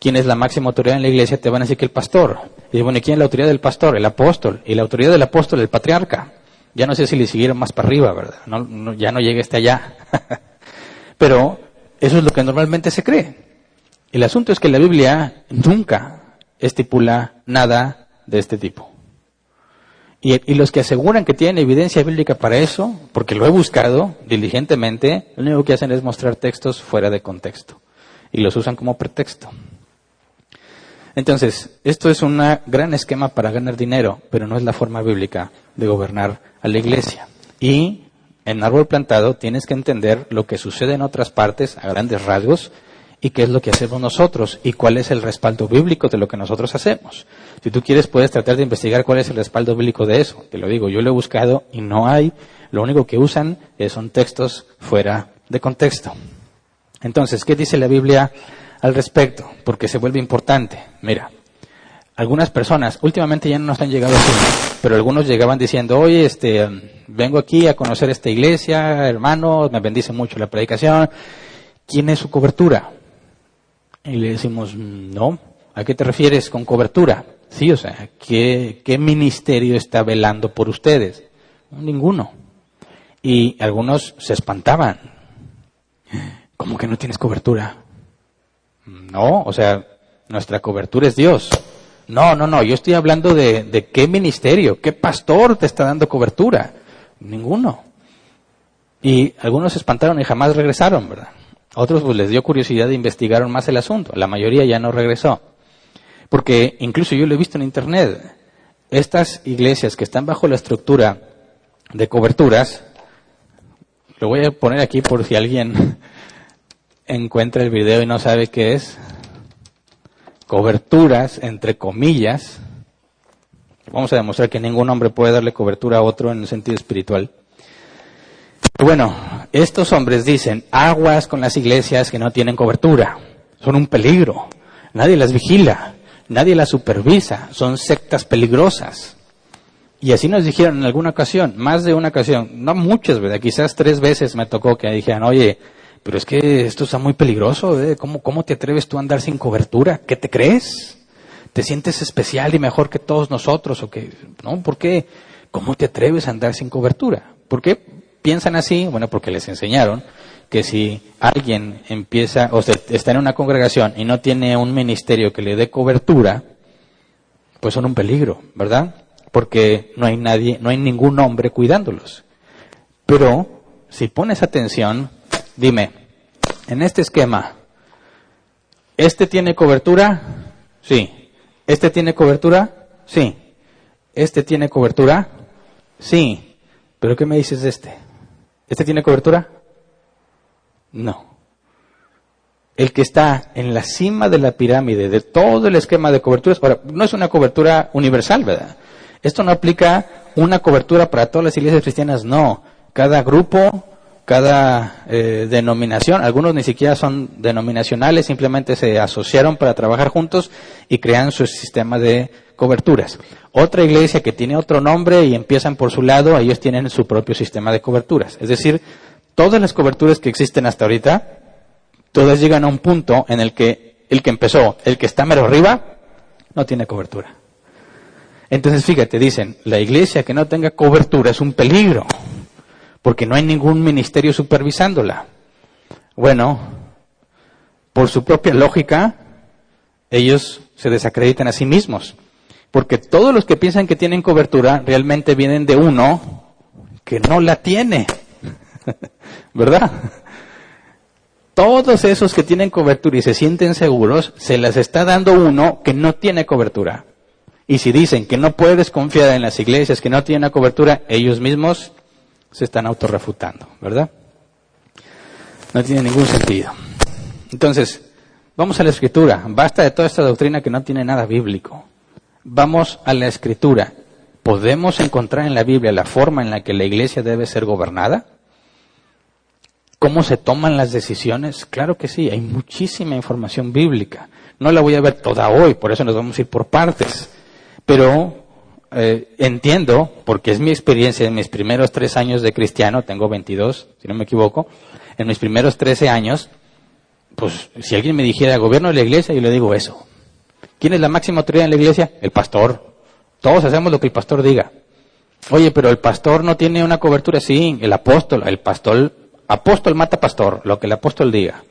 quién es la máxima autoridad en la iglesia, te van a decir que el pastor. Y bueno, ¿y quién es la autoridad del pastor? El apóstol. Y la autoridad del apóstol, el patriarca. Ya no sé si le siguieron más para arriba, ¿verdad? No, ya no llegue hasta allá. Pero eso es lo que normalmente se cree. El asunto es que la Biblia nunca estipula nada de este tipo. Y, los que aseguran que tienen evidencia bíblica para eso, porque lo he buscado diligentemente, lo único que hacen es mostrar textos fuera de contexto. Y los usan como pretexto. Entonces, esto es un gran esquema para ganar dinero, pero no es la forma bíblica de gobernar a la iglesia. Y en árbol plantado tienes que entender lo que sucede en otras partes a grandes rasgos y qué es lo que hacemos nosotros y cuál es el respaldo bíblico de lo que nosotros hacemos. Si tú quieres puedes tratar de investigar cuál es el respaldo bíblico de eso. Te lo digo, yo lo he buscado y no hay. Lo único que usan son textos fuera de contexto. Entonces, ¿qué dice la Biblia al respecto? Porque se vuelve importante. Mira, algunas personas, últimamente ya no nos han llegado pero algunos llegaban diciendo, oye, este, vengo aquí a conocer esta iglesia, hermano, me bendice mucho la predicación. ¿Quién es su cobertura? Y le decimos, no. ¿A qué te refieres con cobertura? Sí, o sea, ¿qué, qué ministerio está velando por ustedes? ninguno. Y algunos se espantaban. ¿Cómo que no tienes cobertura? No, o sea, nuestra cobertura es Dios. No, no, no, yo estoy hablando de, qué ministerio, qué pastor te está dando cobertura. Ninguno. Y algunos se espantaron y jamás regresaron, ¿verdad? Otros pues les dio curiosidad de investigar más el asunto. La mayoría ya no regresó. Porque incluso yo lo he visto en internet. Estas iglesias que están bajo la estructura de coberturas, lo voy a poner aquí por si alguien encuentra el video y no sabe qué es. Coberturas, entre comillas. Vamos a demostrar que ningún hombre puede darle cobertura a otro en el sentido espiritual. Bueno, estos hombres dicen, aguas con las iglesias que no tienen cobertura, son un peligro, nadie las vigila, nadie las supervisa, son sectas peligrosas. Y así nos dijeron en alguna ocasión, más de una ocasión, no muchas, ¿verdad? Quizás tres veces me tocó que dijeran, oye, pero es que esto está muy peligroso, ¿eh? ¿Cómo, ¿cómo te atreves tú a andar sin cobertura? ¿Qué te crees? ¿Te sientes especial y mejor que todos nosotros? ¿O qué? ¿No? ¿Por qué? ¿Cómo te atreves a andar sin cobertura? ¿Por qué? piensan así? Bueno, porque les enseñaron que si alguien empieza, o sea, está en una congregación y no tiene un ministerio que le dé cobertura, pues son un peligro, ¿verdad? Porque no hay nadie, no hay ningún hombre cuidándolos. Pero, si pones atención, dime, en este esquema, ¿este tiene cobertura? Sí. ¿Este tiene cobertura? Sí. ¿Este tiene cobertura? Sí. ¿Pero qué me dices de este? ¿Este tiene cobertura? No. El que está en la cima de la pirámide de todo el esquema de coberturas, ahora, no es una cobertura universal, ¿verdad? Esto no aplica una cobertura para todas las iglesias cristianas, no. Cada grupo, cada eh, denominación, algunos ni siquiera son denominacionales, simplemente se asociaron para trabajar juntos y crean su sistema de coberturas. Otra iglesia que tiene otro nombre y empiezan por su lado, ellos tienen su propio sistema de coberturas. Es decir, todas las coberturas que existen hasta ahorita, todas llegan a un punto en el que el que empezó, el que está mero arriba, no tiene cobertura. Entonces, fíjate, dicen, la iglesia que no tenga cobertura es un peligro, porque no hay ningún ministerio supervisándola. Bueno, por su propia lógica, ellos se desacreditan a sí mismos. Porque todos los que piensan que tienen cobertura realmente vienen de uno que no la tiene. ¿Verdad? Todos esos que tienen cobertura y se sienten seguros, se las está dando uno que no tiene cobertura. Y si dicen que no puedes confiar en las iglesias que no tienen cobertura, ellos mismos se están autorrefutando, ¿verdad? No tiene ningún sentido. Entonces, vamos a la escritura. Basta de toda esta doctrina que no tiene nada bíblico vamos a la escritura, ¿podemos encontrar en la Biblia la forma en la que la iglesia debe ser gobernada? ¿Cómo se toman las decisiones? Claro que sí, hay muchísima información bíblica. No la voy a ver toda hoy, por eso nos vamos a ir por partes. Pero eh, entiendo, porque es mi experiencia en mis primeros tres años de cristiano, tengo 22, si no me equivoco, en mis primeros 13 años, pues si alguien me dijera gobierno de la iglesia, yo le digo eso. ¿Quién es la máxima autoridad en la iglesia? El pastor. Todos hacemos lo que el pastor diga. Oye, pero el pastor no tiene una cobertura. Sí, el apóstol, el pastor, apóstol mata pastor, lo que el apóstol diga.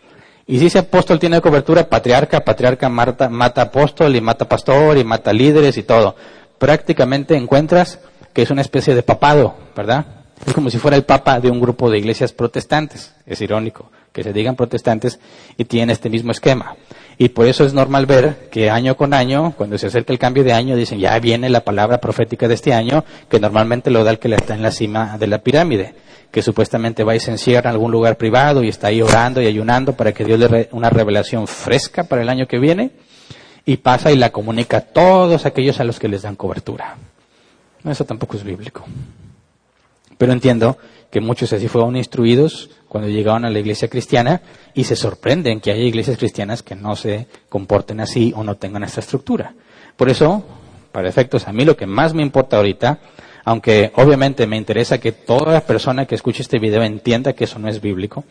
Y si ese apóstol tiene cobertura, patriarca, patriarca mata, mata apóstol y mata pastor y mata líderes y todo. Prácticamente encuentras que es una especie de papado, ¿verdad? Es como si fuera el papa de un grupo de iglesias protestantes. Es irónico que se digan protestantes y tienen este mismo esquema. Y por eso es normal ver que año con año, cuando se acerca el cambio de año, dicen ya viene la palabra profética de este año, que normalmente lo da el que está en la cima de la pirámide que supuestamente va y se encierra en algún lugar privado y está ahí orando y ayunando para que Dios le dé una revelación fresca para el año que viene, y pasa y la comunica a todos aquellos a los que les dan cobertura. Eso tampoco es bíblico. Pero entiendo que muchos así fueron instruidos cuando llegaban a la iglesia cristiana y se sorprenden que haya iglesias cristianas que no se comporten así o no tengan esta estructura. Por eso, para efectos, a mí lo que más me importa ahorita aunque obviamente me interesa que toda persona que escuche este video entienda que eso no es bíblico,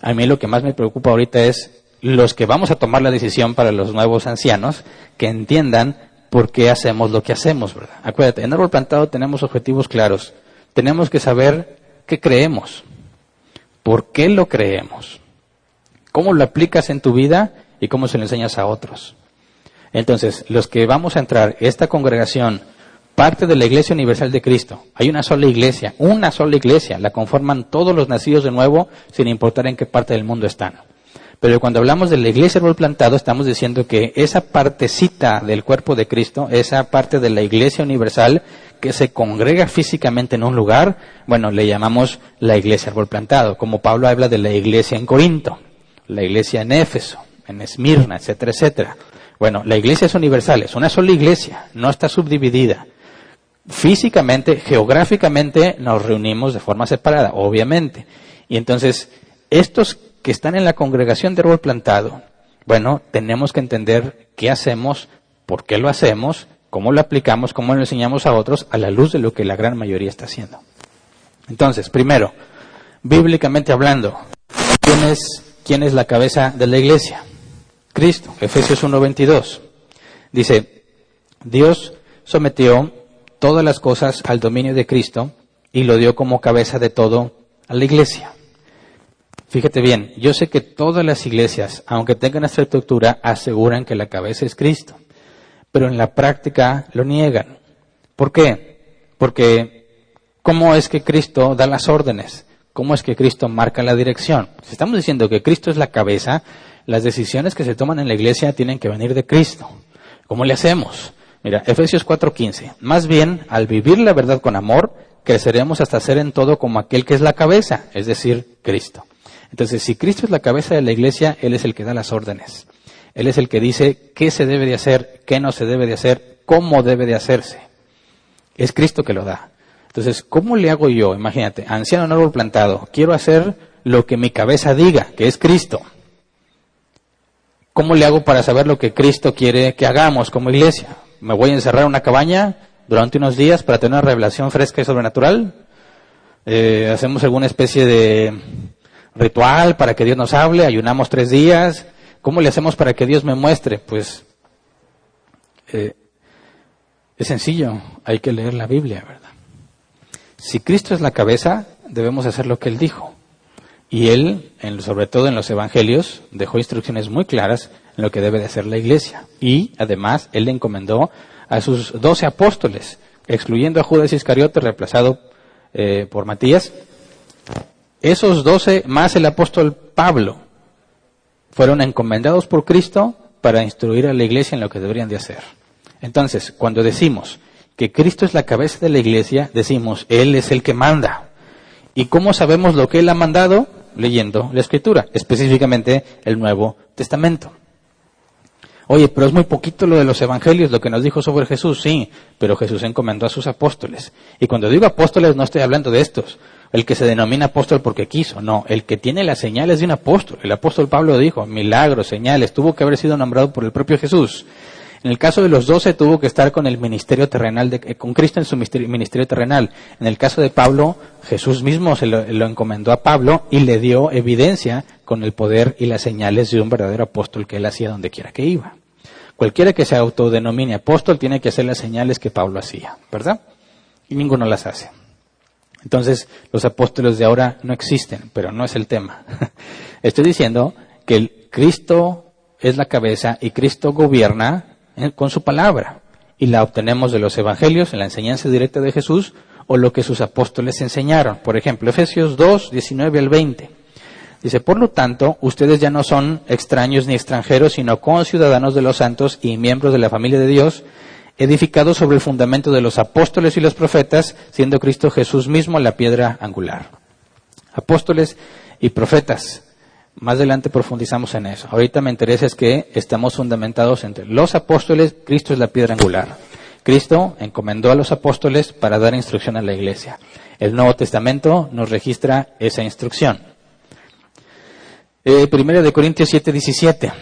a mí lo que más me preocupa ahorita es los que vamos a tomar la decisión para los nuevos ancianos, que entiendan por qué hacemos lo que hacemos, ¿verdad? Acuérdate, en Árbol Plantado tenemos objetivos claros. Tenemos que saber qué creemos, por qué lo creemos, cómo lo aplicas en tu vida y cómo se lo enseñas a otros. Entonces, los que vamos a entrar, esta congregación, parte de la Iglesia Universal de Cristo. Hay una sola iglesia, una sola iglesia, la conforman todos los nacidos de nuevo, sin importar en qué parte del mundo están. Pero cuando hablamos de la iglesia árbol plantado, estamos diciendo que esa partecita del cuerpo de Cristo, esa parte de la iglesia universal que se congrega físicamente en un lugar, bueno, le llamamos la iglesia árbol plantado, como Pablo habla de la iglesia en Corinto, la iglesia en Éfeso, en Esmirna, etcétera, etcétera. Bueno, la iglesia es universal, es una sola iglesia, no está subdividida físicamente, geográficamente nos reunimos de forma separada, obviamente. Y entonces, estos que están en la congregación de árbol plantado, bueno, tenemos que entender qué hacemos, por qué lo hacemos, cómo lo aplicamos, cómo lo enseñamos a otros a la luz de lo que la gran mayoría está haciendo. Entonces, primero, bíblicamente hablando, ¿quién es, quién es la cabeza de la iglesia? Cristo, Efesios 1.22. Dice, Dios sometió todas las cosas al dominio de Cristo y lo dio como cabeza de todo a la iglesia. Fíjate bien, yo sé que todas las iglesias, aunque tengan esta estructura, aseguran que la cabeza es Cristo, pero en la práctica lo niegan. ¿Por qué? Porque ¿cómo es que Cristo da las órdenes? ¿Cómo es que Cristo marca la dirección? Si estamos diciendo que Cristo es la cabeza, las decisiones que se toman en la iglesia tienen que venir de Cristo. ¿Cómo le hacemos? Mira, Efesios 4:15. Más bien, al vivir la verdad con amor, creceremos hasta ser en todo como aquel que es la cabeza, es decir, Cristo. Entonces, si Cristo es la cabeza de la iglesia, Él es el que da las órdenes. Él es el que dice qué se debe de hacer, qué no se debe de hacer, cómo debe de hacerse. Es Cristo que lo da. Entonces, ¿cómo le hago yo? Imagínate, anciano en árbol plantado, quiero hacer lo que mi cabeza diga, que es Cristo. ¿Cómo le hago para saber lo que Cristo quiere que hagamos como iglesia? me voy a encerrar en una cabaña durante unos días para tener una revelación fresca y sobrenatural. Eh, hacemos alguna especie de ritual para que Dios nos hable, ayunamos tres días. ¿Cómo le hacemos para que Dios me muestre? Pues eh, es sencillo, hay que leer la Biblia, ¿verdad? Si Cristo es la cabeza, debemos hacer lo que Él dijo. Y Él, en, sobre todo en los Evangelios, dejó instrucciones muy claras lo que debe de hacer la iglesia. Y además, él le encomendó a sus doce apóstoles, excluyendo a Judas Iscariote, reemplazado eh, por Matías. Esos doce, más el apóstol Pablo, fueron encomendados por Cristo para instruir a la iglesia en lo que deberían de hacer. Entonces, cuando decimos que Cristo es la cabeza de la iglesia, decimos, Él es el que manda. ¿Y cómo sabemos lo que Él ha mandado? Leyendo la Escritura, específicamente el Nuevo Testamento. Oye, pero es muy poquito lo de los evangelios, lo que nos dijo sobre Jesús, sí, pero Jesús encomendó a sus apóstoles. Y cuando digo apóstoles no estoy hablando de estos, el que se denomina apóstol porque quiso, no, el que tiene las señales de un apóstol. El apóstol Pablo dijo, milagros, señales, tuvo que haber sido nombrado por el propio Jesús. En el caso de los doce tuvo que estar con el ministerio terrenal, de, eh, con Cristo en su ministerio terrenal. En el caso de Pablo, Jesús mismo se lo, lo, encomendó a Pablo y le dio evidencia con el poder y las señales de un verdadero apóstol que él hacía donde quiera que iba. Cualquiera que se autodenomine apóstol tiene que hacer las señales que Pablo hacía, ¿verdad? Y ninguno las hace. Entonces, los apóstoles de ahora no existen, pero no es el tema. Estoy diciendo que Cristo es la cabeza y Cristo gobierna con su palabra. Y la obtenemos de los evangelios, en la enseñanza directa de Jesús, o lo que sus apóstoles enseñaron. Por ejemplo, Efesios 2, 19 al 20. Dice, por lo tanto, ustedes ya no son extraños ni extranjeros, sino conciudadanos de los santos y miembros de la familia de Dios, edificados sobre el fundamento de los apóstoles y los profetas, siendo Cristo Jesús mismo la piedra angular. Apóstoles y profetas. Más adelante profundizamos en eso. Ahorita me interesa es que estamos fundamentados entre los apóstoles, Cristo es la piedra angular. Cristo encomendó a los apóstoles para dar instrucción a la iglesia. El Nuevo Testamento nos registra esa instrucción. Eh, primera de Corintios 7, 17.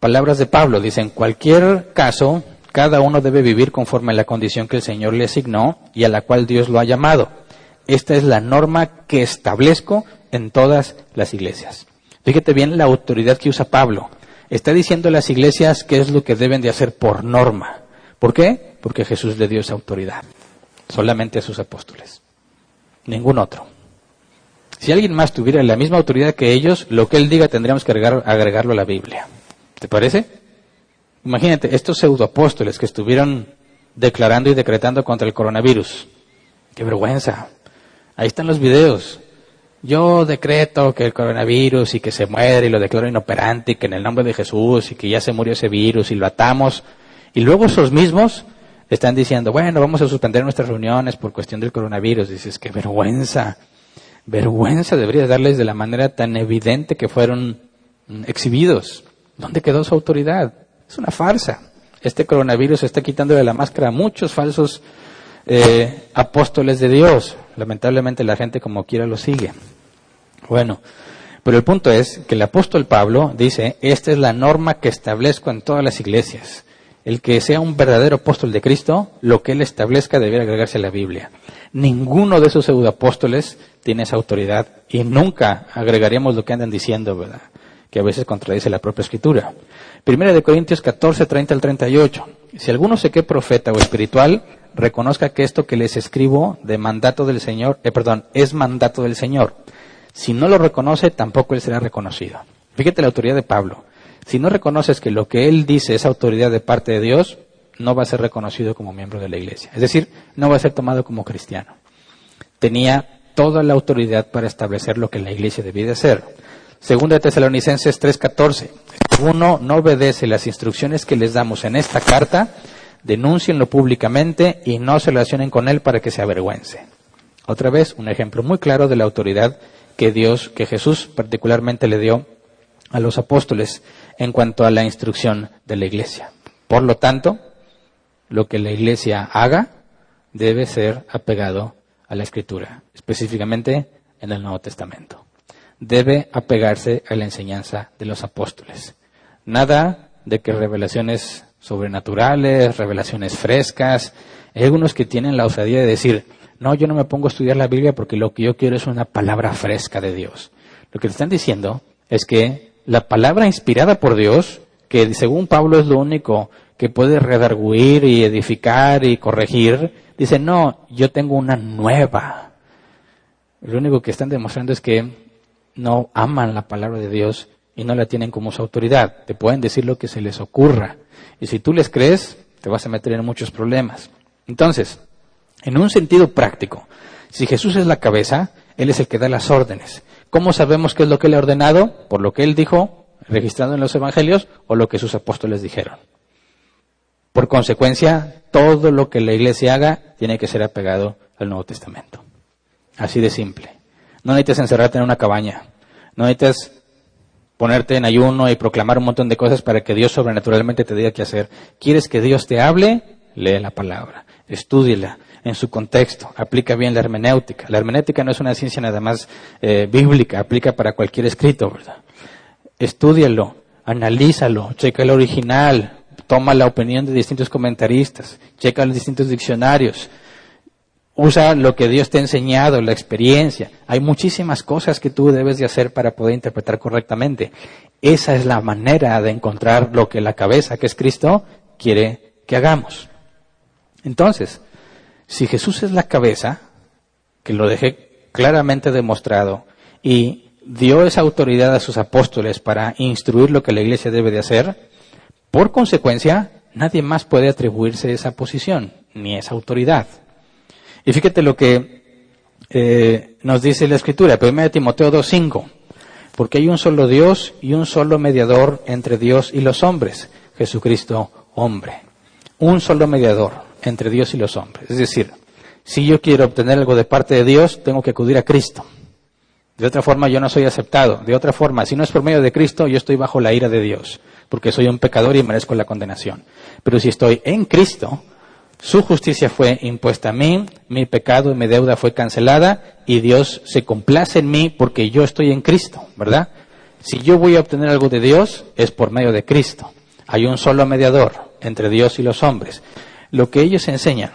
Palabras de Pablo. Dice, en cualquier caso, cada uno debe vivir conforme a la condición que el Señor le asignó y a la cual Dios lo ha llamado. Esta es la norma que establezco en todas las iglesias. Fíjate bien la autoridad que usa Pablo. Está diciendo a las iglesias qué es lo que deben de hacer por norma. ¿Por qué? Porque Jesús le dio esa autoridad. Solamente a sus apóstoles. Ningún otro. Si alguien más tuviera la misma autoridad que ellos, lo que él diga tendríamos que agregarlo a la Biblia. ¿Te parece? Imagínate, estos pseudoapóstoles que estuvieron declarando y decretando contra el coronavirus. Qué vergüenza. Ahí están los videos. Yo decreto que el coronavirus y que se muere y lo declaro inoperante y que en el nombre de Jesús y que ya se murió ese virus y lo atamos. Y luego esos mismos están diciendo, bueno, vamos a suspender nuestras reuniones por cuestión del coronavirus. Dices, qué vergüenza vergüenza debería darles de la manera tan evidente que fueron mm, exhibidos. ¿Dónde quedó su autoridad? Es una farsa. Este coronavirus está quitando de la máscara a muchos falsos eh, apóstoles de Dios. Lamentablemente la gente como quiera lo sigue. Bueno, pero el punto es que el apóstol Pablo dice, esta es la norma que establezco en todas las iglesias. El que sea un verdadero apóstol de Cristo, lo que él establezca debe agregarse a la Biblia. Ninguno de esos pseudoapóstoles tiene esa autoridad y nunca agregaríamos lo que andan diciendo, ¿verdad? Que a veces contradice la propia escritura. Primera de Corintios 14, 30 al 38. Si alguno se que profeta o espiritual, reconozca que esto que les escribo de mandato del Señor, eh, perdón, es mandato del Señor. Si no lo reconoce, tampoco él será reconocido. Fíjate la autoridad de Pablo. Si no reconoces que lo que él dice es autoridad de parte de Dios, no va a ser reconocido como miembro de la iglesia. Es decir, no va a ser tomado como cristiano. Tenía toda la autoridad para establecer lo que la iglesia debía de hacer. Segunda de Tesalonicenses 3:14. Si uno no obedece las instrucciones que les damos en esta carta, denúncienlo públicamente y no se relacionen con él para que se avergüence. Otra vez, un ejemplo muy claro de la autoridad que Dios, que Jesús particularmente le dio a los apóstoles en cuanto a la instrucción de la iglesia. Por lo tanto, lo que la iglesia haga debe ser apegado a la escritura, específicamente en el Nuevo Testamento. Debe apegarse a la enseñanza de los apóstoles. Nada de que revelaciones sobrenaturales, revelaciones frescas. Hay algunos que tienen la osadía de decir, no, yo no me pongo a estudiar la Biblia porque lo que yo quiero es una palabra fresca de Dios. Lo que están diciendo es que la palabra inspirada por Dios, que según Pablo es lo único que puede redarguir y edificar y corregir, dice, no, yo tengo una nueva. Lo único que están demostrando es que no aman la palabra de Dios y no la tienen como su autoridad. Te pueden decir lo que se les ocurra. Y si tú les crees, te vas a meter en muchos problemas. Entonces, en un sentido práctico, si Jesús es la cabeza, Él es el que da las órdenes. ¿Cómo sabemos qué es lo que Él ha ordenado? Por lo que Él dijo, registrado en los Evangelios, o lo que sus apóstoles dijeron. Por consecuencia, todo lo que la iglesia haga tiene que ser apegado al Nuevo Testamento. Así de simple. No necesitas encerrarte en una cabaña. No necesitas ponerte en ayuno y proclamar un montón de cosas para que Dios sobrenaturalmente te diga qué hacer. ¿Quieres que Dios te hable? Lee la palabra. Estúdiela en su contexto. Aplica bien la hermenéutica. La hermenéutica no es una ciencia nada más eh, bíblica. Aplica para cualquier escrito, ¿verdad? Estúdialo. Analízalo. Checa el original toma la opinión de distintos comentaristas, checa los distintos diccionarios, usa lo que Dios te ha enseñado, la experiencia. Hay muchísimas cosas que tú debes de hacer para poder interpretar correctamente. Esa es la manera de encontrar lo que la cabeza, que es Cristo, quiere que hagamos. Entonces, si Jesús es la cabeza, que lo dejé claramente demostrado, y dio esa autoridad a sus apóstoles para instruir lo que la iglesia debe de hacer, por consecuencia, nadie más puede atribuirse esa posición, ni esa autoridad. Y fíjate lo que eh, nos dice la Escritura, 1 Timoteo 2.5, porque hay un solo Dios y un solo mediador entre Dios y los hombres, Jesucristo hombre. Un solo mediador entre Dios y los hombres. Es decir, si yo quiero obtener algo de parte de Dios, tengo que acudir a Cristo. De otra forma, yo no soy aceptado. De otra forma, si no es por medio de Cristo, yo estoy bajo la ira de Dios, porque soy un pecador y merezco la condenación. Pero si estoy en Cristo, su justicia fue impuesta a mí, mi pecado y mi deuda fue cancelada, y Dios se complace en mí porque yo estoy en Cristo, ¿verdad? Si yo voy a obtener algo de Dios, es por medio de Cristo. Hay un solo mediador entre Dios y los hombres. Lo que ellos enseñan,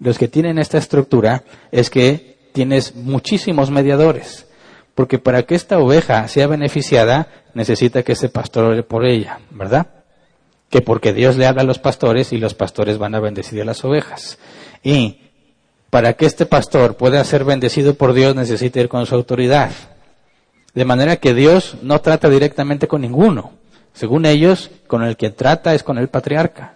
los que tienen esta estructura, es que tienes muchísimos mediadores. Porque para que esta oveja sea beneficiada, necesita que ese pastor ore por ella, ¿verdad? Que porque Dios le habla a los pastores y los pastores van a bendecir a las ovejas. Y para que este pastor pueda ser bendecido por Dios, necesita ir con su autoridad. De manera que Dios no trata directamente con ninguno. Según ellos, con el que trata es con el patriarca.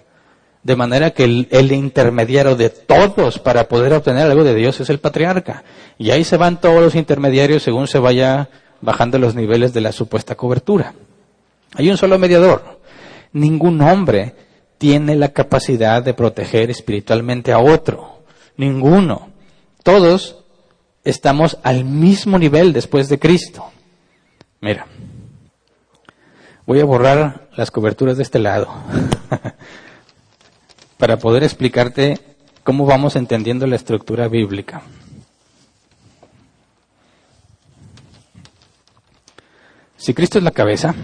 De manera que el, intermediario de todos para poder obtener algo de Dios es el patriarca. Y ahí se van todos los intermediarios según se vaya bajando los niveles de la supuesta cobertura. Hay un solo mediador. Ningún hombre tiene la capacidad de proteger espiritualmente a otro. Ninguno. Todos estamos al mismo nivel después de Cristo. Mira, voy a borrar las coberturas de este lado. para poder explicarte cómo vamos entendiendo la estructura bíblica. Si Cristo es la cabeza,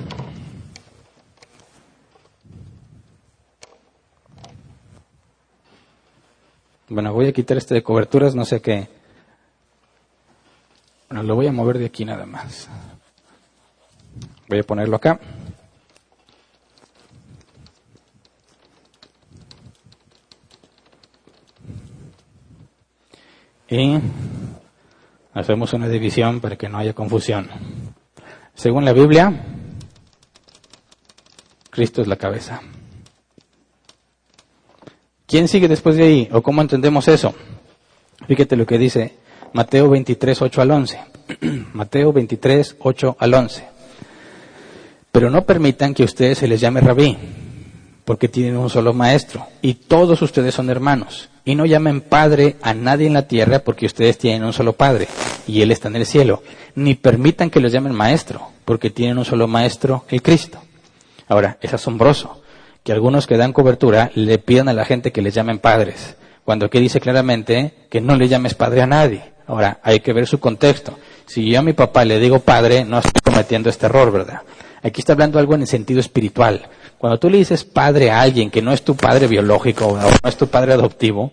bueno, voy a quitar este de coberturas, no sé qué. Bueno, lo voy a mover de aquí nada más. Voy a ponerlo acá. y hacemos una división para que no haya confusión. Según la Biblia, Cristo es la cabeza. ¿Quién sigue después de ahí? ¿O cómo entendemos eso? Fíjate lo que dice Mateo 23, 8 al 11. Mateo 23, 8 al 11. Pero no permitan que ustedes se les llame rabí, porque tienen un solo maestro, y todos ustedes son hermanos. Y no llamen padre a nadie en la tierra porque ustedes tienen un solo padre y Él está en el cielo. Ni permitan que los llamen maestro porque tienen un solo maestro, el Cristo. Ahora, es asombroso que algunos que dan cobertura le pidan a la gente que les llamen padres, cuando aquí dice claramente que no le llames padre a nadie. Ahora, hay que ver su contexto. Si yo a mi papá le digo padre, no estoy cometiendo este error, ¿verdad? Aquí está hablando algo en el sentido espiritual. Cuando tú le dices padre a alguien que no es tu padre biológico o no es tu padre adoptivo,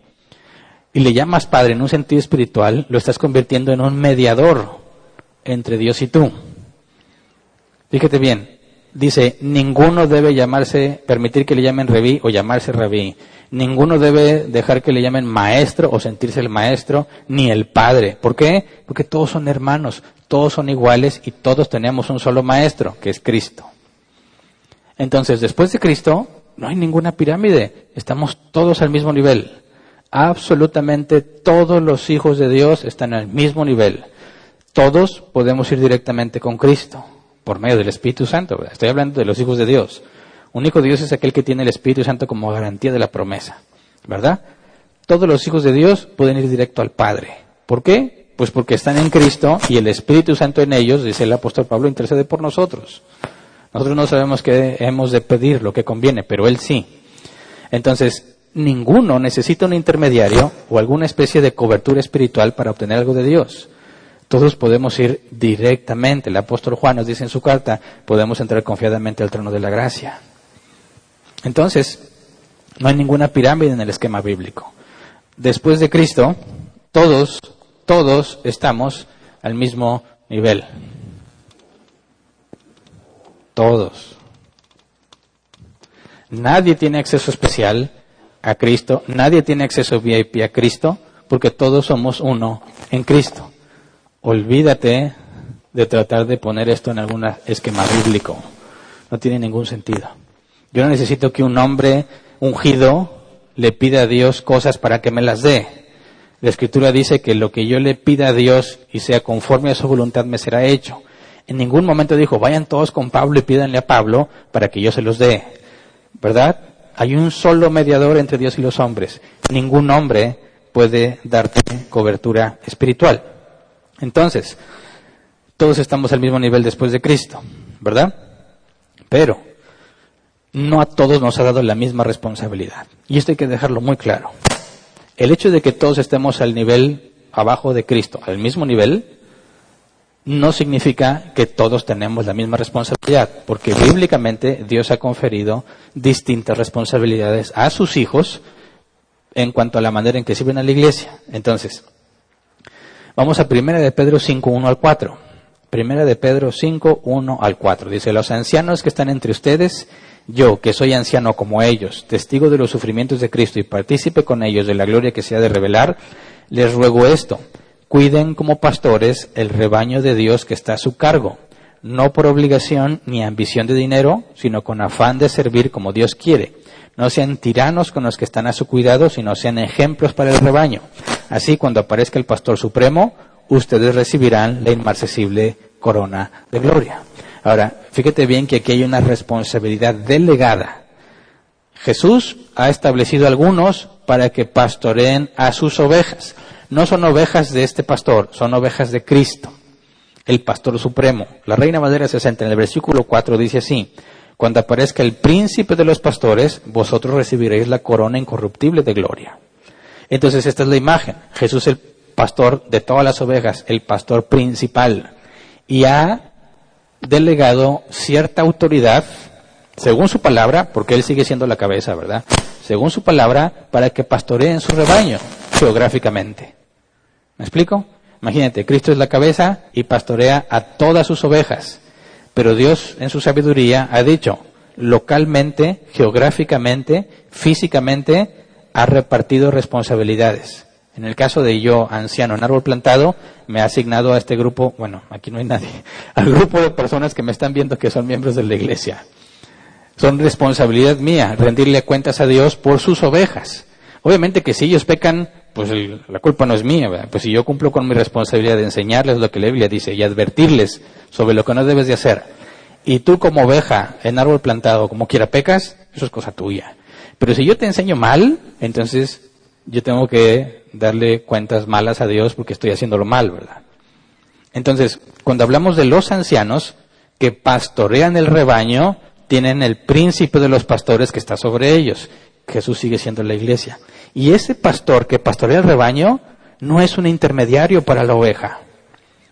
y le llamas padre en un sentido espiritual, lo estás convirtiendo en un mediador entre Dios y tú. Fíjate bien, dice, ninguno debe llamarse, permitir que le llamen rabí o llamarse rabí. Ninguno debe dejar que le llamen maestro o sentirse el maestro, ni el padre. ¿Por qué? Porque todos son hermanos, todos son iguales y todos tenemos un solo maestro, que es Cristo. Entonces, después de Cristo, no hay ninguna pirámide. Estamos todos al mismo nivel. Absolutamente todos los hijos de Dios están al mismo nivel. Todos podemos ir directamente con Cristo por medio del Espíritu Santo. Estoy hablando de los hijos de Dios. Único Dios es aquel que tiene el Espíritu Santo como garantía de la promesa. ¿Verdad? Todos los hijos de Dios pueden ir directo al Padre. ¿Por qué? Pues porque están en Cristo y el Espíritu Santo en ellos, dice el apóstol Pablo, intercede por nosotros. Nosotros no sabemos qué hemos de pedir, lo que conviene, pero Él sí. Entonces, ninguno necesita un intermediario o alguna especie de cobertura espiritual para obtener algo de Dios. Todos podemos ir directamente. El apóstol Juan nos dice en su carta, podemos entrar confiadamente al trono de la gracia. Entonces, no hay ninguna pirámide en el esquema bíblico. Después de Cristo, todos, todos estamos al mismo nivel. Todos. Nadie tiene acceso especial a Cristo, nadie tiene acceso VIP a Cristo, porque todos somos uno en Cristo. Olvídate de tratar de poner esto en algún esquema bíblico. No tiene ningún sentido. Yo no necesito que un hombre ungido le pida a Dios cosas para que me las dé. La escritura dice que lo que yo le pida a Dios y sea conforme a su voluntad me será hecho. En ningún momento dijo, vayan todos con Pablo y pídanle a Pablo para que yo se los dé. ¿Verdad? Hay un solo mediador entre Dios y los hombres. Ningún hombre puede darte cobertura espiritual. Entonces, todos estamos al mismo nivel después de Cristo, ¿verdad? Pero no a todos nos ha dado la misma responsabilidad. Y esto hay que dejarlo muy claro. El hecho de que todos estemos al nivel abajo de Cristo, al mismo nivel, no significa que todos tenemos la misma responsabilidad, porque bíblicamente Dios ha conferido distintas responsabilidades a sus hijos en cuanto a la manera en que sirven a la iglesia. Entonces, vamos a Primera de Pedro 5, 1 al 4. Primera de Pedro 5, 1 al 4. Dice, los ancianos que están entre ustedes, yo, que soy anciano como ellos, testigo de los sufrimientos de Cristo y partícipe con ellos de la gloria que se ha de revelar, les ruego esto, cuiden como pastores el rebaño de Dios que está a su cargo, no por obligación ni ambición de dinero, sino con afán de servir como Dios quiere. No sean tiranos con los que están a su cuidado, sino sean ejemplos para el rebaño. Así, cuando aparezca el pastor supremo, ustedes recibirán la inmarcesible corona de gloria. Ahora, fíjate bien que aquí hay una responsabilidad delegada. Jesús ha establecido algunos para que pastoreen a sus ovejas. No son ovejas de este pastor, son ovejas de Cristo, el pastor supremo. La Reina Madera 60 en el versículo 4 dice así, cuando aparezca el príncipe de los pastores, vosotros recibiréis la corona incorruptible de gloria. Entonces esta es la imagen. Jesús el pastor de todas las ovejas, el pastor principal. Y ha delegado cierta autoridad, según su palabra, porque él sigue siendo la cabeza, ¿verdad? Según su palabra, para que pastoreen su rebaño geográficamente. ¿Me explico? Imagínate, Cristo es la cabeza y pastorea a todas sus ovejas. Pero Dios, en su sabiduría, ha dicho, localmente, geográficamente, físicamente, ha repartido responsabilidades. En el caso de yo, anciano en árbol plantado, me ha asignado a este grupo, bueno, aquí no hay nadie, al grupo de personas que me están viendo que son miembros de la iglesia. Son responsabilidad mía rendirle cuentas a Dios por sus ovejas. Obviamente que si ellos pecan, pues la culpa no es mía. Pues si yo cumplo con mi responsabilidad de enseñarles lo que la Biblia dice y advertirles sobre lo que no debes de hacer, y tú como oveja en árbol plantado, como quiera pecas, eso es cosa tuya. Pero si yo te enseño mal, entonces yo tengo que darle cuentas malas a Dios porque estoy haciéndolo mal, ¿verdad? Entonces, cuando hablamos de los ancianos que pastorean el rebaño, tienen el príncipe de los pastores que está sobre ellos. Jesús sigue siendo la iglesia. Y ese pastor que pastorea el rebaño no es un intermediario para la oveja.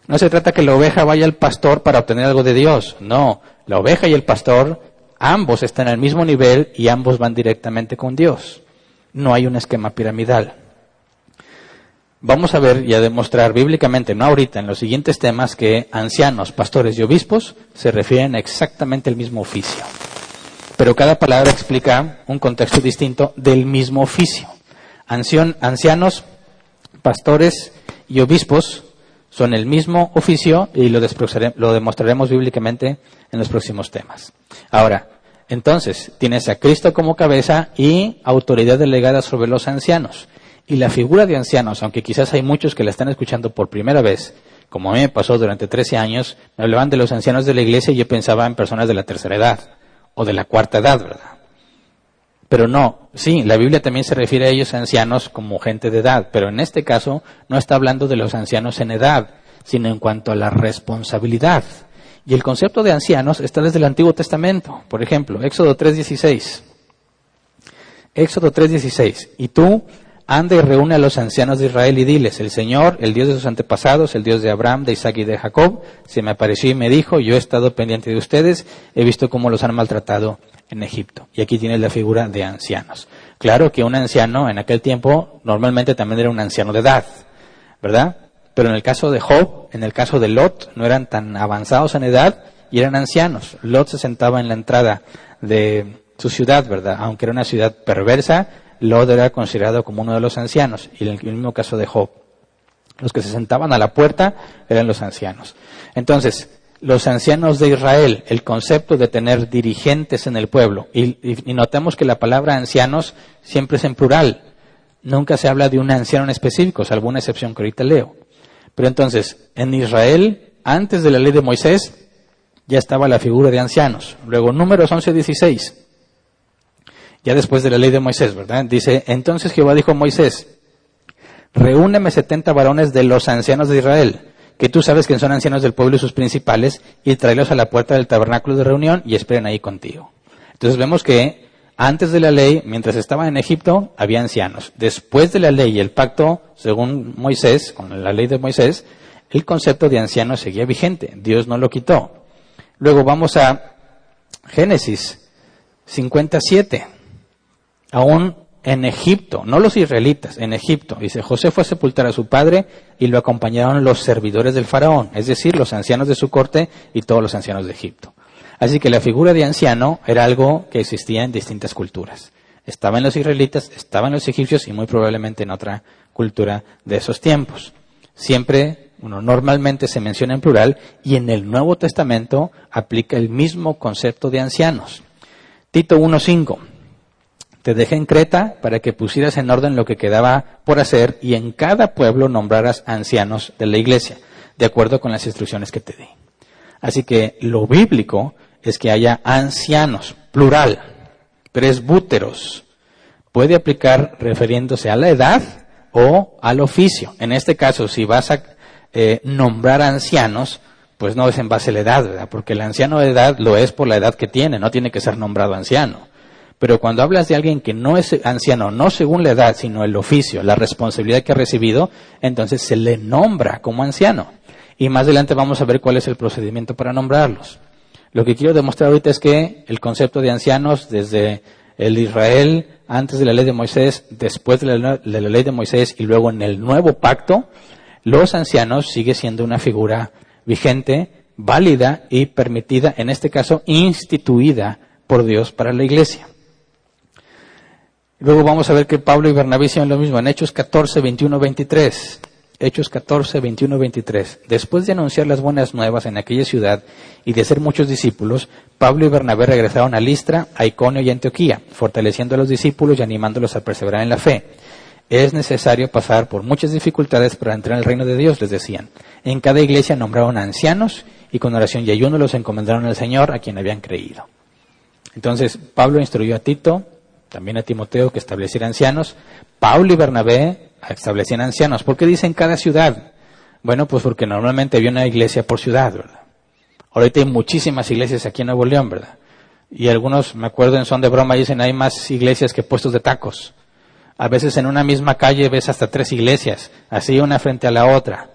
No se trata que la oveja vaya al pastor para obtener algo de Dios. No, la oveja y el pastor, ambos están al mismo nivel y ambos van directamente con Dios no hay un esquema piramidal. Vamos a ver y a demostrar bíblicamente, no ahorita, en los siguientes temas, que ancianos, pastores y obispos se refieren a exactamente el mismo oficio. Pero cada palabra explica un contexto distinto del mismo oficio. ancianos, pastores y obispos son el mismo oficio y lo, demostraremos bíblicamente en los próximos temas. Ahora, entonces, tienes a Cristo como cabeza y autoridad delegada sobre los ancianos. Y la figura de ancianos, aunque quizás hay muchos que la están escuchando por primera vez, como a mí me pasó durante 13 años, me hablaban de los ancianos de la iglesia y yo pensaba en personas de la tercera edad o de la cuarta edad, ¿verdad? Pero no, sí, la Biblia también se refiere a ellos ancianos como gente de edad, pero en este caso no está hablando de los ancianos en edad, sino en cuanto a la responsabilidad. Y el concepto de ancianos está desde el Antiguo Testamento. Por ejemplo, Éxodo 3.16. Éxodo 3.16. Y tú anda y reúne a los ancianos de Israel y diles, el Señor, el Dios de sus antepasados, el Dios de Abraham, de Isaac y de Jacob, se me apareció y me dijo, yo he estado pendiente de ustedes, he visto cómo los han maltratado en Egipto. Y aquí tienes la figura de ancianos. Claro que un anciano en aquel tiempo normalmente también era un anciano de edad, ¿verdad? Pero en el caso de Job, en el caso de Lot, no eran tan avanzados en edad y eran ancianos. Lot se sentaba en la entrada de su ciudad, ¿verdad? Aunque era una ciudad perversa, Lot era considerado como uno de los ancianos, y en el mismo caso de Job. Los que se sentaban a la puerta eran los ancianos. Entonces, los ancianos de Israel, el concepto de tener dirigentes en el pueblo, y, notemos que la palabra ancianos siempre es en plural, nunca se habla de un anciano en específico, salvo una excepción que ahorita leo. Pero entonces, en Israel, antes de la ley de Moisés, ya estaba la figura de ancianos. Luego, números 11, 16, ya después de la ley de Moisés, ¿verdad? Dice, entonces Jehová dijo a Moisés, reúneme setenta varones de los ancianos de Israel, que tú sabes que son ancianos del pueblo y sus principales, y tráelos a la puerta del tabernáculo de reunión y esperen ahí contigo. Entonces vemos que antes de la ley, mientras estaban en Egipto, había ancianos. Después de la ley y el pacto, según Moisés, con la ley de Moisés, el concepto de ancianos seguía vigente. Dios no lo quitó. Luego vamos a Génesis 57. Aún en Egipto, no los israelitas, en Egipto. Dice, José fue a sepultar a su padre y lo acompañaron los servidores del faraón, es decir, los ancianos de su corte y todos los ancianos de Egipto. Así que la figura de anciano era algo que existía en distintas culturas. Estaba en los israelitas, estaba en los egipcios y muy probablemente en otra cultura de esos tiempos. Siempre, uno normalmente se menciona en plural y en el Nuevo Testamento aplica el mismo concepto de ancianos. Tito 1.5 te dejé en Creta para que pusieras en orden lo que quedaba por hacer y en cada pueblo nombraras ancianos de la iglesia, de acuerdo con las instrucciones que te di. Así que lo bíblico es que haya ancianos, plural, presbúteros. Puede aplicar refiriéndose a la edad o al oficio. En este caso, si vas a eh, nombrar ancianos, pues no es en base a la edad, ¿verdad? porque el anciano de edad lo es por la edad que tiene, no tiene que ser nombrado anciano. Pero cuando hablas de alguien que no es anciano, no según la edad, sino el oficio, la responsabilidad que ha recibido, entonces se le nombra como anciano. Y más adelante vamos a ver cuál es el procedimiento para nombrarlos. Lo que quiero demostrar ahorita es que el concepto de ancianos desde el Israel, antes de la ley de Moisés, después de la, ley de Moisés y luego en el nuevo pacto, los ancianos sigue siendo una figura vigente, válida y permitida, en este caso instituida por Dios para la iglesia. Luego vamos a ver que Pablo y Bernabé hicieron lo mismo en Hechos 14, 21, 23. Hechos 14, 21, 23. Después de anunciar las buenas nuevas en aquella ciudad y de ser muchos discípulos, Pablo y Bernabé regresaron a Listra, a Iconio y Antioquía, fortaleciendo a los discípulos y animándolos a perseverar en la fe. Es necesario pasar por muchas dificultades para entrar en el reino de Dios, les decían. En cada iglesia nombraron ancianos y con oración y ayuno los encomendaron al Señor a quien habían creído. Entonces, Pablo instruyó a Tito, también a Timoteo que estableciera ancianos. Pablo y Bernabé establecían ancianos. ¿Por qué dicen cada ciudad? Bueno, pues porque normalmente había una iglesia por ciudad, ¿verdad? Ahorita hay muchísimas iglesias aquí en Nuevo León, ¿verdad? Y algunos, me acuerdo en son de broma, dicen hay más iglesias que puestos de tacos. A veces en una misma calle ves hasta tres iglesias, así una frente a la otra.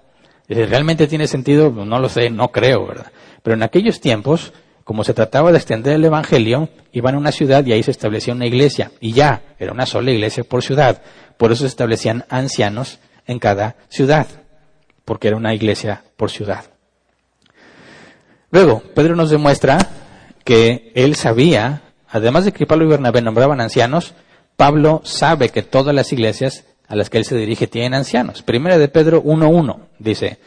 ¿Realmente tiene sentido? No lo sé, no creo, ¿verdad? Pero en aquellos tiempos como se trataba de extender el Evangelio, iban a una ciudad y ahí se establecía una iglesia. Y ya, era una sola iglesia por ciudad. Por eso se establecían ancianos en cada ciudad, porque era una iglesia por ciudad. Luego, Pedro nos demuestra que él sabía, además de que Pablo y Bernabé nombraban ancianos, Pablo sabe que todas las iglesias a las que él se dirige tienen ancianos. Primera de Pedro 1.1 dice,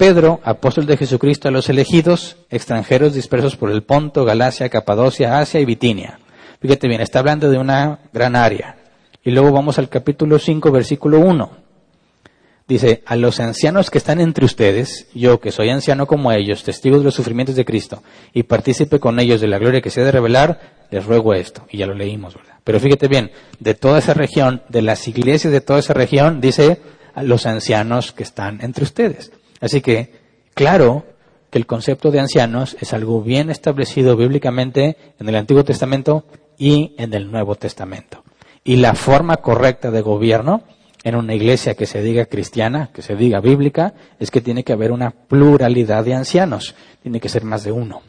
Pedro, apóstol de Jesucristo a los elegidos, extranjeros dispersos por el Ponto, Galacia, Capadocia, Asia y Bitinia. Fíjate bien, está hablando de una gran área. Y luego vamos al capítulo 5, versículo 1. Dice, a los ancianos que están entre ustedes, yo que soy anciano como ellos, testigos de los sufrimientos de Cristo, y partícipe con ellos de la gloria que se ha de revelar, les ruego esto. Y ya lo leímos, ¿verdad? Pero fíjate bien, de toda esa región, de las iglesias de toda esa región, dice, a los ancianos que están entre ustedes. Así que, claro que el concepto de ancianos es algo bien establecido bíblicamente en el Antiguo Testamento y en el Nuevo Testamento. Y la forma correcta de gobierno en una iglesia que se diga cristiana, que se diga bíblica, es que tiene que haber una pluralidad de ancianos, tiene que ser más de uno.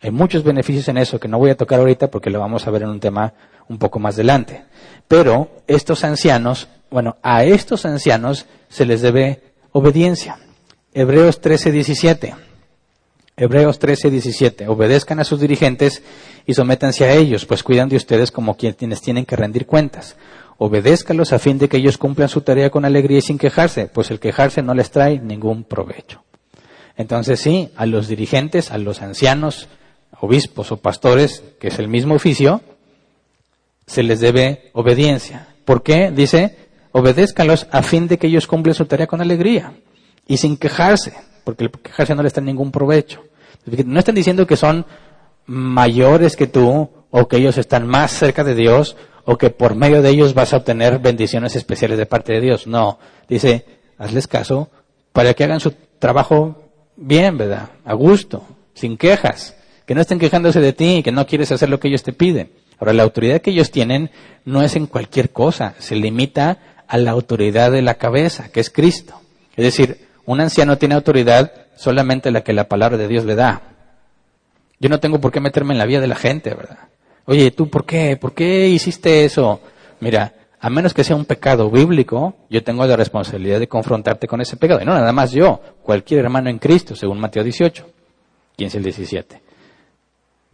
Hay muchos beneficios en eso que no voy a tocar ahorita porque lo vamos a ver en un tema un poco más adelante. Pero estos ancianos, bueno, a estos ancianos se les debe obediencia. Hebreos 13, 17. Hebreos 13, 17. Obedezcan a sus dirigentes y sométanse a ellos, pues cuidan de ustedes como quienes tienen que rendir cuentas. obedézcalos a fin de que ellos cumplan su tarea con alegría y sin quejarse, pues el quejarse no les trae ningún provecho. Entonces sí, a los dirigentes, a los ancianos, obispos o pastores, que es el mismo oficio, se les debe obediencia. ¿Por qué? Dice, obedézcalos a fin de que ellos cumplan su tarea con alegría y sin quejarse, porque el quejarse no les trae ningún provecho. No están diciendo que son mayores que tú o que ellos están más cerca de Dios o que por medio de ellos vas a obtener bendiciones especiales de parte de Dios. No, dice, hazles caso para que hagan su trabajo bien, ¿verdad? A gusto, sin quejas, que no estén quejándose de ti y que no quieres hacer lo que ellos te piden. Ahora, la autoridad que ellos tienen no es en cualquier cosa, se limita a la autoridad de la cabeza, que es Cristo. Es decir, un anciano tiene autoridad solamente la que la palabra de Dios le da. Yo no tengo por qué meterme en la vida de la gente, ¿verdad? Oye, ¿tú por qué? ¿Por qué hiciste eso? Mira, a menos que sea un pecado bíblico, yo tengo la responsabilidad de confrontarte con ese pecado. Y no nada más yo, cualquier hermano en Cristo, según Mateo 18, 15 el 17.